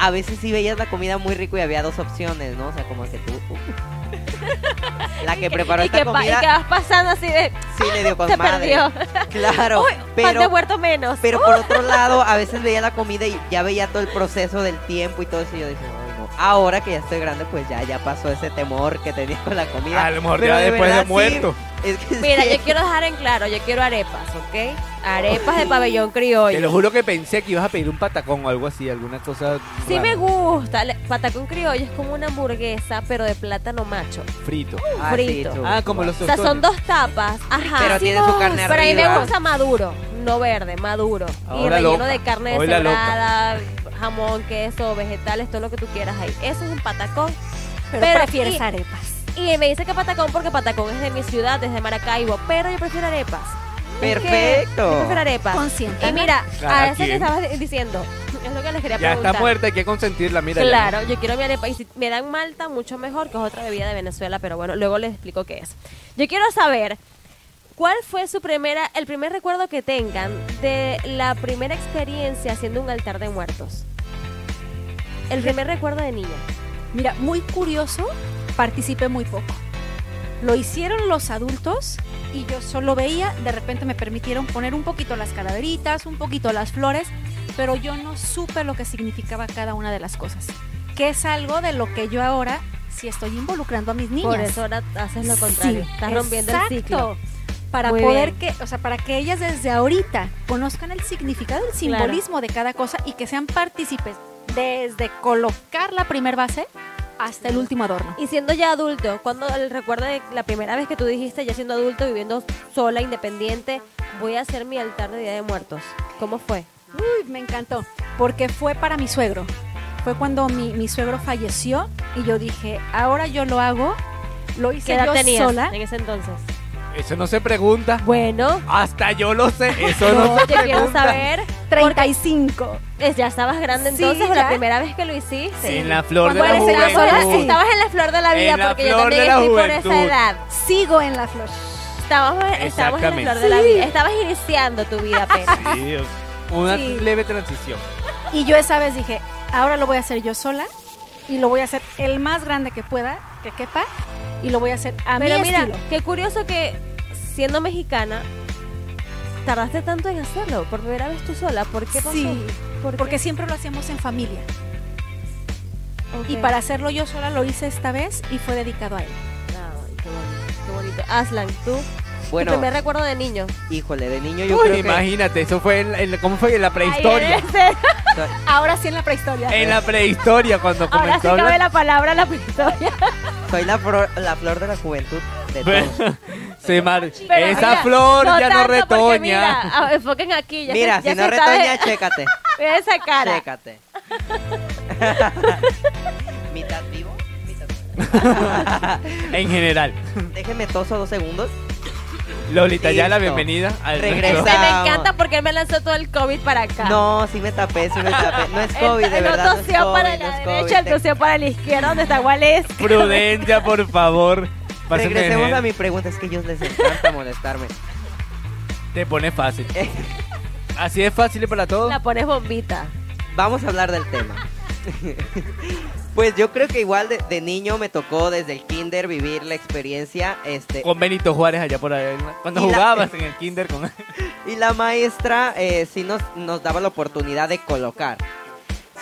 a veces sí veías la comida muy rico y había dos opciones, ¿no? O sea, como que tú... uh, la que preparó y esta que, pa- y comida que vas pasando así de. sí le dio (laughs) con Se madre. perdió. Claro, Uy, pan de pero huerto menos. pero por otro lado, a veces veía la comida y ya veía todo el proceso del tiempo y todo eso. Y yo dije, "Ay, no". Ahora que ya estoy grande, pues ya, ya pasó ese temor que tenía con la comida. A lo mejor Pero ya de después de sí, muerto. Es que Mira, sí. yo quiero dejar en claro, yo quiero arepas, ¿ok? Arepas de pabellón criollo. Te lo juro que pensé que ibas a pedir un patacón o algo así, alguna cosa. Sí rara. me gusta. Le- Patacón criollo es como una hamburguesa, pero de plátano macho. Frito. Ah, sí, frito. tú. Ah, como los O sea, son tostones. dos tapas. Ajá. Pero tiene su carne Pero a mí me arriba. gusta maduro, no verde, maduro. y Ahora relleno loca. de carne Hoy la loca. deshebrada, jamón, queso, vegetales, todo lo que tú quieras ahí. Eso es un patacón. Pero, Pero- prefieres y- arepas. Y me dice que patacón porque patacón es de mi ciudad, desde Maracaibo. Pero yo prefiero arepas. Perfecto. Yo prefiero arepas. Consciente. Y mira, Cada a eso que estabas diciendo, es lo que les quería Ya preguntar. está muerta, hay que consentirla, mira. ya. Claro, yo quiero mi arepa. Y si me dan malta, mucho mejor, que es otra bebida de Venezuela, pero bueno, luego les explico qué es. Yo quiero saber cuál fue su primera, el primer recuerdo que tengan de la primera experiencia haciendo un altar de muertos. El primer recuerdo de niña. Mira, muy curioso, participé muy poco. Lo hicieron los adultos y yo solo veía, de repente me permitieron poner un poquito las calaveritas, un poquito las flores, pero yo no supe lo que significaba cada una de las cosas. Que es algo de lo que yo ahora sí estoy involucrando a mis niñas. Por eso ahora haces lo contrario. Sí, Estás rompiendo el ciclo. Para Muy poder bien. que, o sea, para que ellas desde ahorita conozcan el significado, el Claro. simbolismo de cada cosa y que sean partícipes desde colocar la primer base hasta el último adorno. Y siendo ya adulto, cuando el recuerdo de la primera vez que tú dijiste, ya siendo adulto, viviendo sola, independiente, voy a hacer mi altar de Día de Muertos. ¿Cómo fue? Uy, me encantó, porque fue para mi suegro. Fue cuando mi, mi suegro falleció y yo dije, ahora yo lo hago. Lo hice ¿Qué edad yo tenías sola. en ese entonces? Eso no se pregunta. Bueno, Hasta yo lo sé. Eso no, no, se yo quiero pregunta. saber. 35. Es, ¿Ya estabas grande Sí, entonces o la primera vez que lo hiciste? En la flor de la juventud. estabas en la flor de la vida En la porque yo también de la estoy por esa edad. Sigo en la flor. Estábamos, estábamos en la flor de la vida. Estabas iniciando tu vida apenas. (laughs) Sí, Dios. Una Sí. leve transición. Y yo esa vez dije, ahora lo voy a hacer yo sola y lo voy a hacer el más grande que pueda, que quepa, y lo voy a hacer a Pero mi mira, estilo. qué curioso que siendo mexicana tardaste tanto en hacerlo. Por primera vez tú sola. ¿Por qué pasó? Sí, ¿Por qué? porque siempre lo hacíamos en familia. Y para hacerlo yo sola lo hice esta vez y fue dedicado a él. Ay, qué bonito, qué bonito. Aslan, tú, Bueno, tu primer recuerdo de niño. híjole, de niño yo Uy, creo que... imagínate, eso fue en, en- ¿cómo fue? En la prehistoria. (laughs) Ahora sí en la prehistoria. En la prehistoria, cuando Ahora sí comenzó a cabe hablar. la palabra la prehistoria. (laughs) Soy la flor, la flor de la juventud. (laughs) Se mar... Pero Esa mira, flor ya no retoña. Mira, enfoquen aquí. Ya Mira, se, ya si no está retoña, de- chécate. Mira esa cara. Chécate. mitad vivo, mitad. En general. Déjenme toso dos segundos. Lolita, ya la bienvenida al Regresa. nuestro- me encanta porque él me lanzó todo el COVID para acá. No, sí me tapé, sí me tapé. No es (laughs) COVID, de verdad. no No es tosió para no la es derecha, él tosió para la izquierda, donde está Wales. Prudencia, por favor. Pásenme Regresemos a mi pregunta, es que a ellos les encanta molestarme. Te pone fácil. Así es fácil para todos. La pones bombita. Vamos a hablar del tema. Pues yo creo que igual de, de niño me tocó desde el kinder vivir la experiencia, este, Con Benito Juárez allá por ahí. ¿no? Cuando la- jugabas en el kinder con... (laughs) y la maestra eh, sí nos, nos daba la oportunidad de colocar.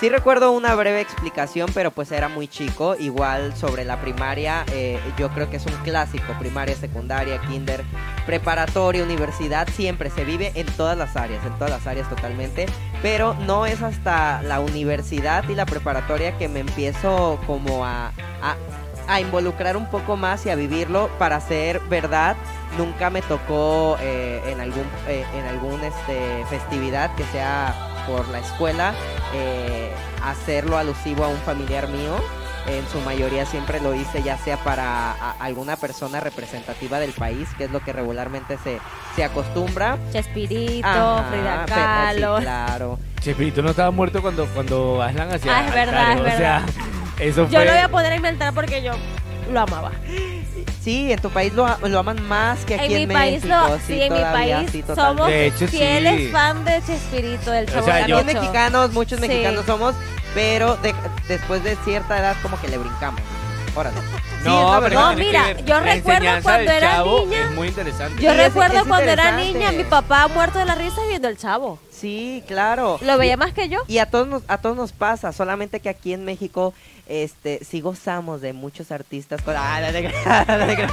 Sí recuerdo una breve explicación, pero pues era muy chico. Igual sobre la primaria, eh, yo creo que es un clásico. Primaria, secundaria, kinder, preparatoria, universidad, siempre se vive en todas las áreas, en todas las áreas totalmente. Pero no es hasta la universidad y la preparatoria que me empiezo como a, a, involucrar un poco más y a vivirlo para ser verdad. Nunca me tocó eh, en algún eh, en algún este festividad que sea por la escuela eh, hacerlo alusivo a un familiar mío. En su mayoría siempre lo hice ya sea para alguna persona representativa del país, que es lo que regularmente se, se acostumbra. Chespirito, Ajá, Frida pero- sí, Kahlo. claro. Chespirito no estaba muerto cuando, cuando Aslan hacía... Ah, es verdad, es O sea, eso Yo fue... lo voy a poner a inventar porque yo lo amaba. Sí, en tu país lo, lo aman más que aquí en en, mi país, México. lo, sí, en mi país sí, somos. De hecho, sí. fieles fan de Chespirito, del O Chavo sea, yo- mexicanos, muchos Sí. mexicanos somos, pero de- después de cierta edad como que le brincamos. Órale. No, pero. No, mira, yo recuerdo cuando era chavo niña. Es muy interesante. Yo recuerdo es cuando era niña, mi papá muerto de la risa viendo el chavo. Sí, claro. Lo veía más que yo. Y a todos nos, a todos nos pasa, solamente que aquí en México este sí gozamos de muchos artistas con ah, no te creas, no te creas.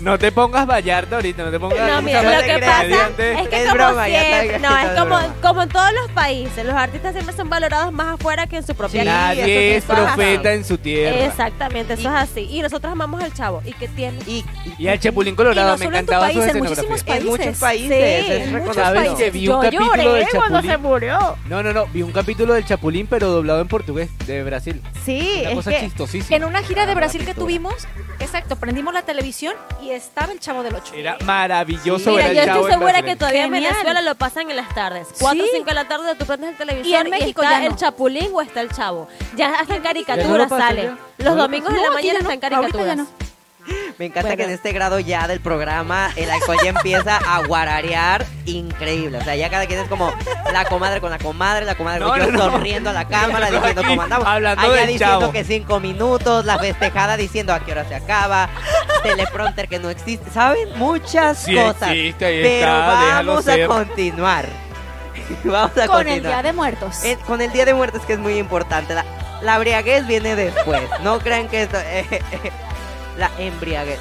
No te pongas Vallarta ahorita, no te pongas... No, ¿cómo mira, lo que pasa es que Es como broma, siempre, no, es como, en todos los países, los artistas siempre son valorados más afuera que en su propia Sí. Nadie es eso- eso es profeta en su tierra. Exactamente, eso Y- es así. Y nosotros amamos al chavo. ¿Y qué tiene? Y, Y al Chapulín Y Colorado no me solo en tu encantaba país, su en muchísimos escenografía. en muchos países. países Sí, es en muchos reconocido. ¿Sabes países. que vi Yo capítulo lloré del cuando se murió. No, no, no, vi un capítulo del Chapulín, pero doblado en portugués, de Brasil. Sí, Una es cosa que chistosísima. en una gira de Ah, Brasil que tuvimos, exacto, prendimos la televisión y estaba el Chavo del Ocho. Era maravilloso Sí. ver Mira, yo Chavo estoy en segura que todavía en Genial. Venezuela lo pasan en las tardes. 4 o Sí. 5 de la tarde tú prendes el televisor Y en México está ya no. el chapulín o está el chavo. Ya en ¿Ya no caricaturas lo sale. ya? Los ¿No lo domingos en la mañana están caricaturas. (laughs) Me encanta Bueno. que en este grado ya del programa el alcohol ya empieza a guararear increíble. O sea, ya cada quien es como la comadre con la comadre, la comadre No, con yo no, no. sonriendo a la cámara, diciendo aquí cómo andamos. hablando Allá diciendo chavo. que cinco minutos, la festejada diciendo a qué hora se acaba, teleprompter que no existe. ¿Saben? Muchas Sí cosas. existe, ahí pero está, vamos a ser. continuar. (laughs) vamos a Con continuar. el Día de Muertos. Eh, con el Día de Muertos que es muy importante. La, la embriaguez viene después. No crean que esto... eh, eh, la embriaguez.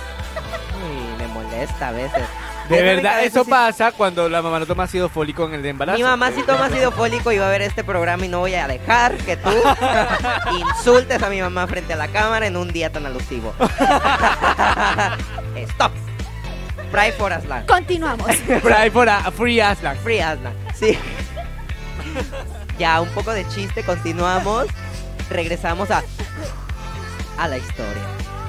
Uy, me molesta a veces. De verdad, eso sí- pasa cuando la mamá no toma ácido fólico en el de embarazo. Mi mamá sí toma ácido fólico y va a ver este programa y no voy a dejar que tú (laughs) insultes a mi mamá frente a la cámara en un día tan alusivo. (laughs) Stop. Pray for Aslan. Continuamos. (laughs) Fry for a Free Aslan. Free Aslan. Sí. Ya, un poco de chiste, continuamos. Regresamos a, a la historia.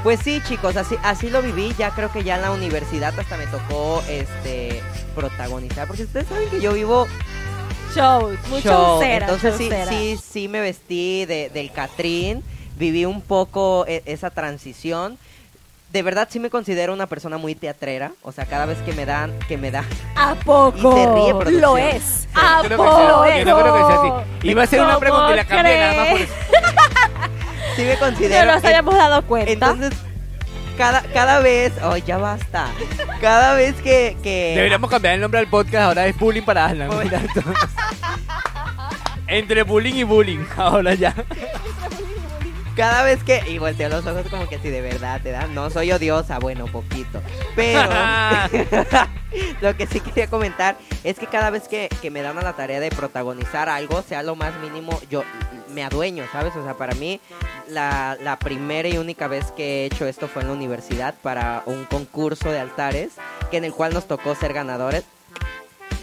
Pues sí, chicos, así, así lo viví. Ya creo que ya en la universidad hasta me tocó este protagonizar. Porque ustedes saben que yo vivo Show, mucho show. Entonces sí, sí, sí me vestí de, del Catrín. Viví un poco e- esa transición. De verdad sí me considero una persona muy teatrera. O sea, cada vez que me dan, que me dan. ¿A poco? Y se ríe, producción. Lo es. ¿A poco? yo no creo que sea así. Iba a ser una ¿Cómo pregunta y la cambié nada más por crees? eso. Sí me No considero. nos habíamos dado cuenta. Entonces, cada, cada vez, oh, ya basta. Cada vez que, que Deberíamos cambiar el nombre del podcast, ahora es Bullying para. Mira esto. Entre bullying y bullying, ahora ya. cada vez que y volteo los ojos como que si de verdad te dan, no soy odiosa, bueno, poquito. Pero (laughs) (laughs) lo que sí quería comentar es que cada vez que, que me dan a la tarea de protagonizar algo, sea lo más mínimo, yo me adueño, ¿sabes? O sea, para mí la, la primera y única vez que he hecho esto fue en la universidad para un concurso de altares, que en el cual nos tocó ser ganadores.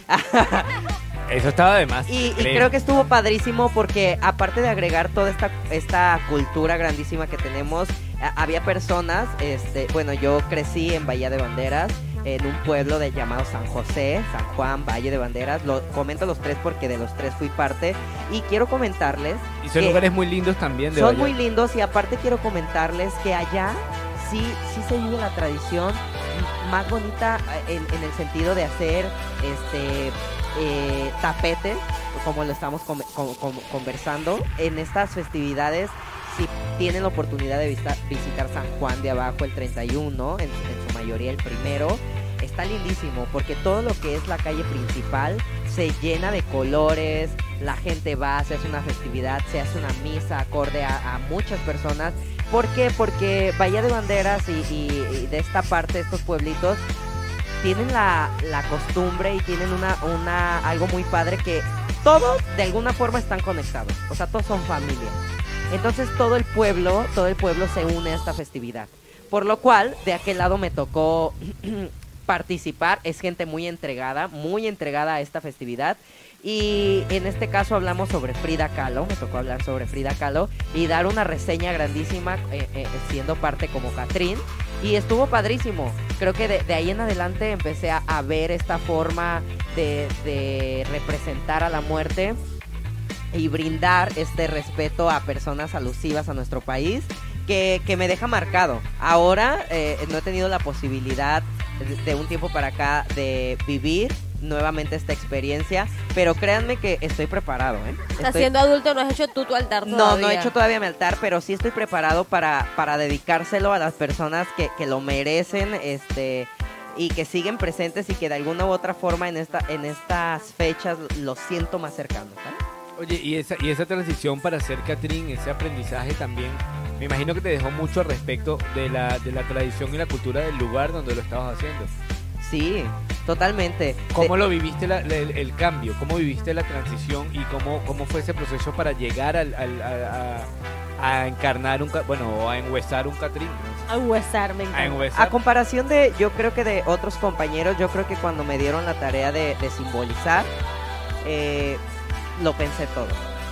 (laughs) Eso estaba de más. Y, y creo. que estuvo padrísimo porque aparte de agregar toda esta, esta cultura grandísima que tenemos, a- había personas, este, bueno, yo crecí en Bahía de Banderas, en un pueblo de, llamado San José, San Juan, Valle de Banderas. Lo, comento los tres porque de los tres fui parte. Y quiero comentarles Y son que lugares muy lindos también de son Valladolid. muy lindos y aparte quiero comentarles que allá sí, sí se vive la tradición más bonita eh, en, en el sentido de hacer este eh, tapete, como lo estamos conversando. En estas festividades, si tienen la oportunidad de visitar San Juan de abajo el 31, en, en su mayoría el primero, está lindísimo porque todo lo que es la calle principal se llena de colores, la gente va, se hace una festividad, se hace una misa acorde a, muchas personas. ¿Por qué? Porque Bahía de Banderas y, y- y de esta parte, estos pueblitos, tienen la, la costumbre y tienen una, una algo muy padre que todos de alguna forma están conectados. O sea, todos son familia. Entonces todo el pueblo, todo el pueblo se une a esta festividad. Por lo cual, de aquel lado me tocó (clears throat) participar. Es gente muy entregada, muy entregada a esta festividad. Y en este caso hablamos sobre Frida Kahlo, me tocó hablar sobre Frida Kahlo y dar una reseña grandísima eh, eh, siendo parte como Catrín. Y estuvo padrísimo. Creo que de, ahí en adelante empecé a, ver esta forma de representar a la muerte y brindar este respeto a personas alusivas a nuestro país que, que me deja marcado. Ahora eh, no he tenido la posibilidad de, un tiempo para acá de vivir nuevamente esta experiencia, pero créanme que estoy preparado. ¿eh? Estás Estoy- siendo adulto, no has hecho tú tu altar no, todavía. no he hecho todavía mi altar, pero sí estoy preparado para, para dedicárselo a las personas que, que lo merecen, este y que siguen presentes y que de alguna u otra forma en esta en estas fechas los siento más cercanos. ¿sabes? Oye, y esa, y esa transición para ser Catrín, ese aprendizaje también, me imagino que te dejó mucho al respecto de la, de la tradición y la cultura del lugar donde lo estabas haciendo. Sí, totalmente. ¿Cómo lo viviste la- la- el, el cambio? ¿Cómo viviste la transición y cómo, cómo fue ese proceso para llegar al, al- a, a- a encarnar un, bueno, o a enhuesar un Catrín? A huesar, me A encanta. enhuesar. A comparación de, yo creo que de otros compañeros, yo creo que cuando me dieron la tarea de, de simbolizar, eh, lo pensé todo.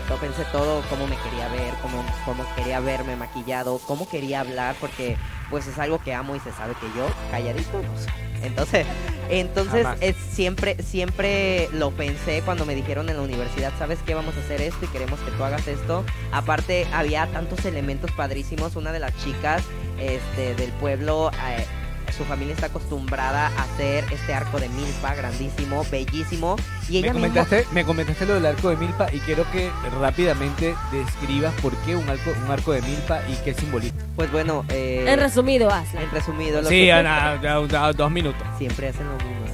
Lo pensé todo, cómo me quería ver, cómo, cómo quería verme maquillado, cómo quería hablar, porque pues es algo que amo y se sabe que yo, calladito, no. Entonces, entonces es siempre, siempre lo pensé cuando me dijeron en la universidad, ¿sabes qué? Vamos a hacer esto y queremos que tú hagas esto. Aparte, había tantos elementos padrísimos. Una de las chicas este, del pueblo, eh, su familia está acostumbrada a hacer este arco de milpa grandísimo, bellísimo. Y Me misma- comentaste, me comentaste lo del arco de milpa y quiero que rápidamente describas por qué un arco, un arco de milpa y qué simboliza. Pues bueno, eh, En resumido, hazla. en resumido, lo Sí, que- a, a- a- dos minutos. siempre hacen lo mismo.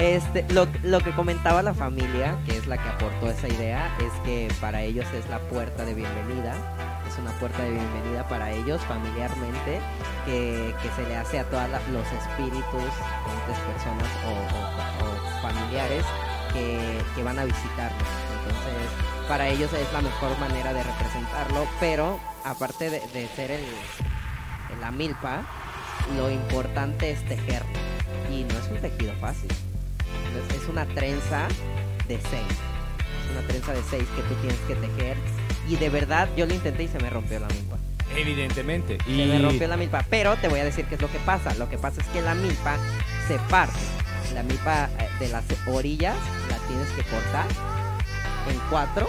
Este, lo, que comentaba la familia, que es la que aportó esa idea, es que para ellos es la puerta de bienvenida. Es una puerta de bienvenida para ellos familiarmente, que, se le hace a todos los espíritus, entes, personas o, familiares que, van a visitarnos. Entonces, para ellos es la mejor manera de representarlo, pero aparte de, de ser el, la milpa, lo importante es tejerlo. Y no es un tejido fácil. Es, es una trenza de seis. Es una trenza de seis que tú tienes que tejer. Y de verdad yo lo intenté y se me rompió la milpa. Evidentemente. Se me rompió la milpa. Pero te voy a decir qué es lo que pasa. Lo que pasa es que la milpa se parte. La milpa eh, de las orillas la tienes que cortar en cuatro.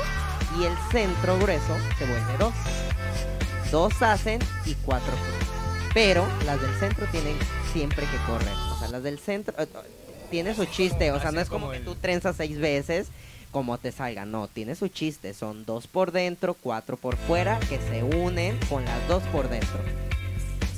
Y el centro grueso se vuelve dos. Dos hacen y cuatro corren. Pero las del centro tienen siempre que correr. O sea, las del centro eh, tiene su chiste. O sea, Así no es como como que tú trenzas seis veces como te salga. No, tiene su chiste. Son dos por dentro, cuatro por fuera, que se unen con las dos por dentro.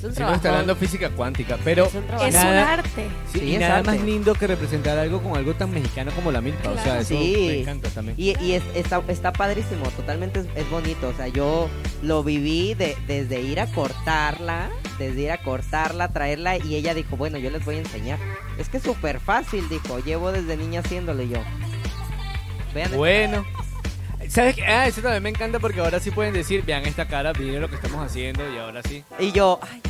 Un nos trabajo. está dando física cuántica, pero Es un trabajo. Es un Nada- arte. sí, Sí, y es nada arte. más lindo que representar algo con algo tan mexicano como la milpa. O sea, eso Sí. me encanta también. Y, y es- está, está padrísimo, totalmente es, es bonito. O sea, yo lo viví de- desde ir a cortarla, desde ir a cortarla, traerla, y ella dijo, bueno, yo les voy a enseñar. Es que es súper fácil, dijo, llevo desde niña haciéndolo y yo. Vean, Bueno. ¿Sabes qué? Ah, eso también me encanta porque ahora sí pueden decir, vean esta cara, miren lo que estamos haciendo y ahora sí. y yo, ay,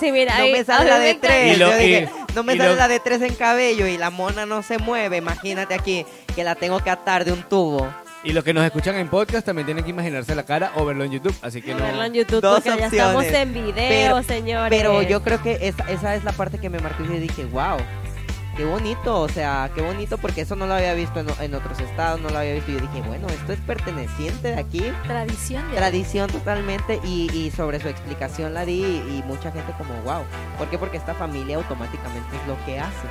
Sí, mira, no ahí- me sale la de tres. Y lo- yo dije, y- no me sale lo- la de tres en cabello y la mona no se mueve. Imagínate aquí que la tengo que atar de un tubo. Y los que nos escuchan en podcast también tienen que imaginarse la cara o verlo en YouTube, así que no. Verlo en YouTube Dos porque ya estamos opciones. en video, Pero- señores. Pero yo creo que esa, esa es la parte que me marcó y dije, wow, qué bonito, o sea, qué bonito porque eso no lo había visto en, en otros estados, no lo había visto. Y yo dije, bueno, esto es perteneciente de aquí, Tradición de tradición totalmente. Y, y sobre su explicación la di y, mucha gente como, wow, ¿por qué? Porque esta familia automáticamente es lo que hace.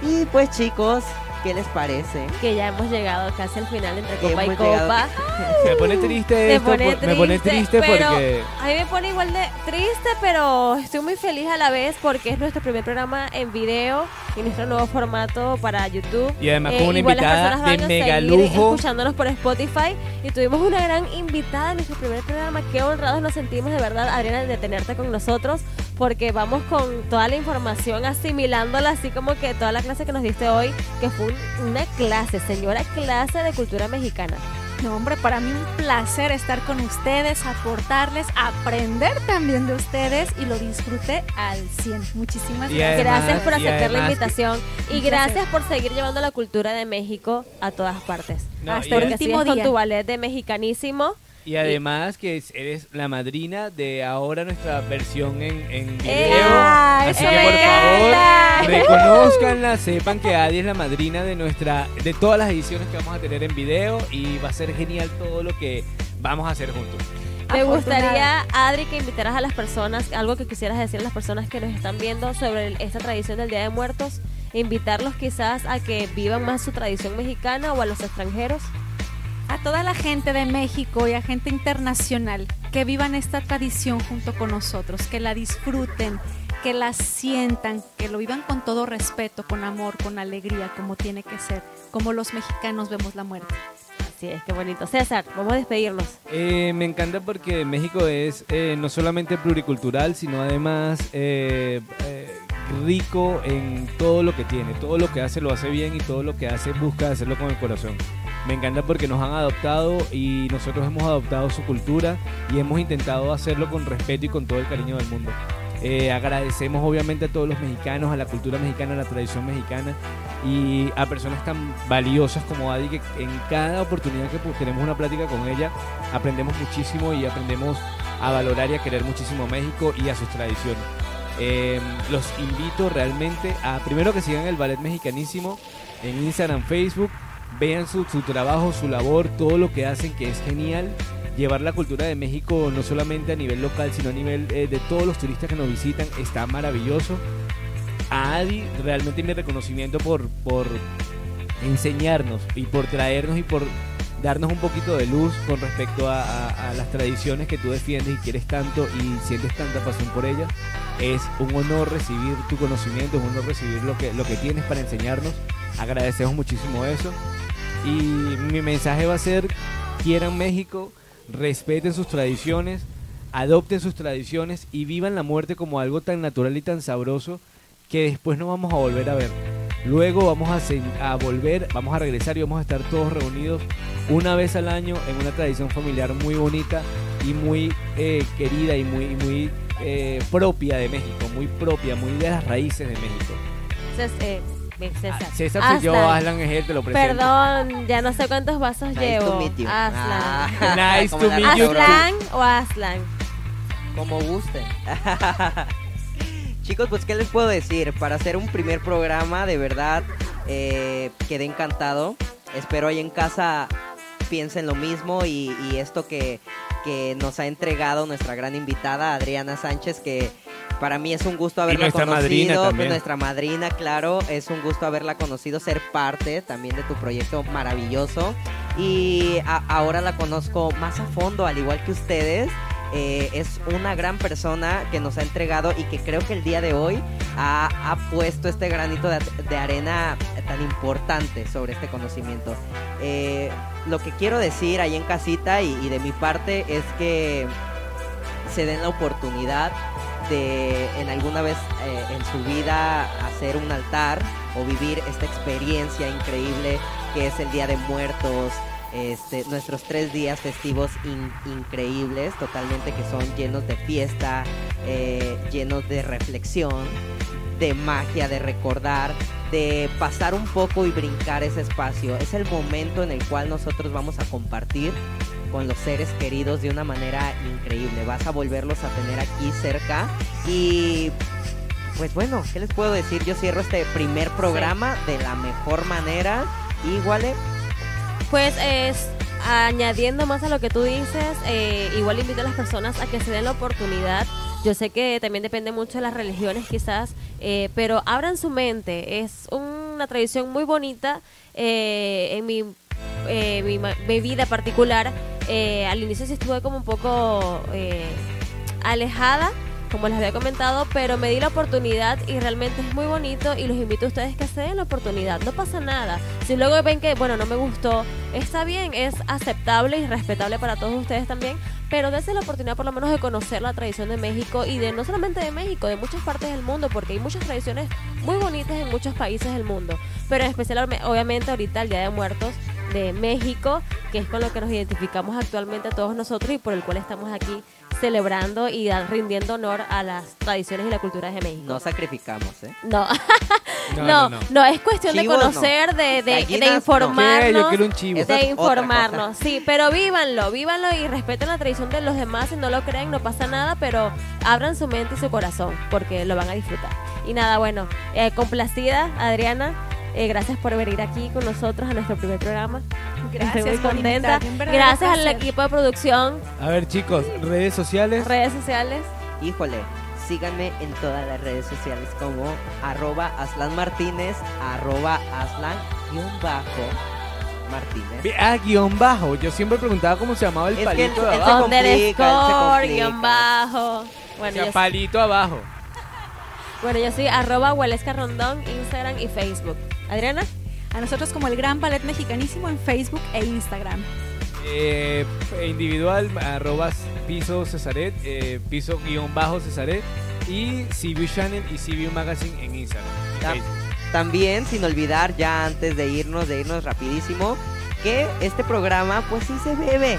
Y pues chicos, ¿qué les parece? que ya hemos llegado casi al final entre copa y copa. (laughs) (laughs) Me pone triste Me esto, pone por- me pone triste, triste pero- porque A mí me pone igual de triste, pero estoy muy feliz a la vez porque es nuestro primer programa en video y nuestro nuevo formato para YouTube. y además Eh, con una invitada de mega lujo. escuchándonos por Spotify y tuvimos una gran invitada en nuestro primer programa. Qué honrados nos sentimos de verdad, Adriana, de tenerte con nosotros porque vamos con toda la información asimilándola, así como que toda la clase que nos diste hoy, que fue un- una clase, señora clase de cultura mexicana. No, hombre, para mí un placer estar con ustedes, aportarles, aprender también de ustedes y lo disfruté al 100. Muchísimas Y gracias. además- Gracias por y aceptar la invitación y Un gracias por seguir llevando la cultura de México a todas partes. No, Hasta y el último sigues con día. tu ballet de mexicanísimo. Y además que es- eres la madrina de ahora nuestra versión en, en video. ¡Ea! Así ¡Eso que por favor, reconozcanla, sepan que Adi es la madrina de nuestra, de todas las ediciones que vamos a tener en video y va a ser genial todo lo que vamos a hacer juntos. Me gustaría, Adri, que invitaras a las personas, algo que quisieras decir a las personas que nos están viendo sobre esta tradición del Día de Muertos, invitarlos quizás a que vivan más su tradición mexicana o a los extranjeros. A toda la gente de México y a gente internacional que vivan esta tradición junto con nosotros, que la disfruten, que la sientan, que lo vivan con todo respeto, con amor, con alegría, como tiene que ser, como los mexicanos vemos la muerte. Así es, qué bonito. César, vamos a despedirnos. Eh, me encanta porque México es eh, no solamente pluricultural, sino además eh, eh, rico en todo lo que tiene. Todo lo que hace lo hace bien y todo lo que hace busca hacerlo con el corazón. Me encanta porque nos han adoptado y nosotros hemos adoptado su cultura y hemos intentado hacerlo con respeto y con todo el cariño del mundo. Eh, agradecemos obviamente a todos los mexicanos, a la cultura mexicana, a la tradición mexicana y a personas tan valiosas como Adi que en cada oportunidad que tenemos una plática con ella aprendemos muchísimo y aprendemos a valorar y a querer muchísimo a México y a sus tradiciones. Eh, los invito realmente a primero que sigan el ballet mexicanísimo en Instagram, Facebook, vean su, su trabajo, su labor, todo lo que hacen que es genial. Llevar la cultura de México no solamente a nivel local, sino a nivel eh, de todos los turistas que nos visitan, está maravilloso. A Adi, realmente mi reconocimiento por, por enseñarnos y por traernos y por darnos un poquito de luz con respecto a, las tradiciones que tú defiendes y quieres tanto y sientes tanta pasión por ellas. Es un honor recibir tu conocimiento, es un honor recibir lo que, lo que tienes para enseñarnos. Agradecemos muchísimo eso. Y mi mensaje va a ser, quieran México, respeten sus tradiciones, adopten sus tradiciones y vivan la muerte como algo tan natural y tan sabroso que después no vamos a volver a ver. Luego vamos a, volver, vamos a regresar y vamos a estar todos reunidos una vez al año en una tradición familiar muy bonita y muy eh, querida y muy, muy eh, propia de México, muy propia, muy de las raíces de México. Cés- eh, César. Ah, César soy yo, Aslan. Aslan es él, te lo presento. Perdón, ya no sé cuántos vasos Nice llevo. to meet you. Aslan. Ah, (laughs) Nice to meet you. ¿Aslan o Aslan? Como gusten. (laughs) Chicos, pues qué les puedo decir. Para hacer un primer programa, de verdad, eh, quedé encantado. Espero ahí en casa piensen lo mismo y, y esto que, que nos ha entregado nuestra gran invitada, Adriana Sánchez, que para mí es un gusto haberla nuestra conocido. nuestra madrina, claro, es un gusto haberla conocido, ser parte también de tu proyecto maravilloso. Y a- ahora la conozco más a fondo, al igual que ustedes. Eh, es una gran persona que nos ha entregado y que creo que el día de hoy ha, ha puesto este granito de, de arena tan importante sobre este conocimiento. Eh, lo que quiero decir ahí en casita y, de mi parte es que se den la oportunidad de en alguna vez eh, en su vida hacer un altar o vivir esta experiencia increíble que es el Día de Muertos, este, nuestros tres días festivos in- increíbles, totalmente que son llenos de fiesta, eh, llenos de reflexión, de magia, de recordar, de pasar un poco y brincar ese espacio. Es el momento en el cual nosotros vamos a compartir con los seres queridos de una manera increíble. Vas a volverlos a tener aquí cerca y pues bueno, ¿qué les puedo decir? Yo cierro este primer programa de la mejor manera. Igual, Pues es añadiendo más a lo que tú dices, eh, igual invito a las personas a que se den la oportunidad. Yo sé que también depende mucho de las religiones quizás, eh, pero abran su mente. Es una tradición muy bonita. eh, en mi, eh, mi, mi vida particular, eh, al inicio sí estuve como un poco eh, alejada, como les había comentado, pero me di la oportunidad y realmente es muy bonito y los invito a ustedes que se den la oportunidad, no pasa nada. Si luego ven que, bueno, no me gustó, está bien, es aceptable y respetable para todos ustedes también, pero dense la oportunidad por lo menos de conocer la tradición de México y de no solamente de México, de muchas partes del mundo, porque hay muchas tradiciones muy bonitas en muchos países del mundo, pero en especial obviamente ahorita el Día de Muertos de México, que es con lo que nos identificamos actualmente todos nosotros y por el cual estamos aquí celebrando y rindiendo honor a las tradiciones y la cultura de México. no sacrificamos, ¿eh? No, (laughs) No, no, no, no, no. es cuestión de Chivos, conocer, de, de, Gallinas, de informarnos. Yo quiero un chivo. De informarnos, sí, pero vívanlo, vívanlo y respeten la tradición de los demás. Si no lo creen, no pasa nada, pero abran su mente y su corazón porque lo van a disfrutar. Y nada, bueno, eh, complacida, Adriana, eh, gracias por venir aquí con nosotros a nuestro primer programa. Gracias Estoy muy por contenta. Gracias al equipo de producción, A ver, chicos, redes sociales. redes sociales. Híjole, síganme en todas las redes sociales como arroba Aslan Martínez, arroba Aslan guion bajo Martínez. Ah, guion bajo. Yo siempre preguntaba cómo se llamaba el Es que palito él- de él abajo. Underscore, guion bajo. O Bueno, sea, yo, palito abajo. bueno, yo soy arroba Huelesca Rondón, Instagram y Facebook. Adriana, A nosotros como el Gran Ballet Mexicanísimo en Facebook e Instagram. Eh, individual, arroba piso Cesaret, eh, piso guion bajo Cesaret. Y CView Channel y CView Magazine en Instagram. También, sin olvidar, ya antes de irnos, de irnos rapidísimo, que este programa, pues sí se bebe.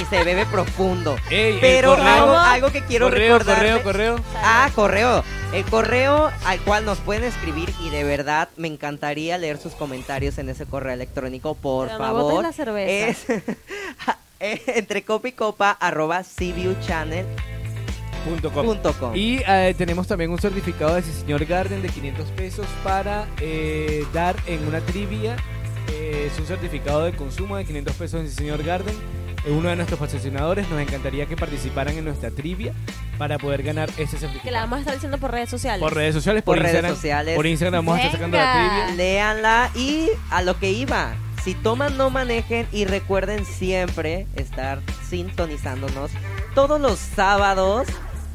Y se bebe profundo. (laughs) Ey, Pero algo, algo que quiero correo, correo, correo. Ah, correo. El correo al cual nos pueden escribir y de verdad me encantaría leer sus comentarios en ese correo electrónico, por Pero favor. la cerveza. es (laughs) eh, entre copa y copa arroba cviewchannel.com. Punto com. Y eh, tenemos también un certificado de Señor Garden de 500 pesos para eh, dar en una trivia. Es un certificado de consumo de 500 pesos en Señor Garden. Eh, uno de nuestros patrocinadores nos encantaría que participaran en nuestra trivia para poder ganar ese certificado. que la vamos a estar diciendo por redes sociales. Por redes sociales, por, Por redes Instagram. sociales. Por Instagram vamos a estar sacando la trivia. Léanla y a lo que iba. Si toman, no manejen y recuerden siempre estar sintonizándonos todos los sábados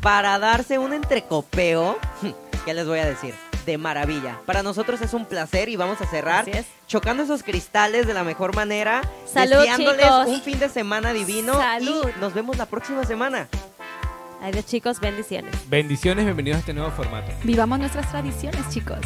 para darse un entrecopeo. (laughs) ¿Qué les voy a decir? De maravilla. Para nosotros es un placer y vamos a cerrar es. chocando esos cristales de la mejor manera. Salud, deseándoles chicos. un fin de semana divino. Salud. Y nos vemos la próxima semana. Adiós chicos, bendiciones. Bendiciones, bienvenidos a este nuevo formato. Vivamos nuestras tradiciones, chicos.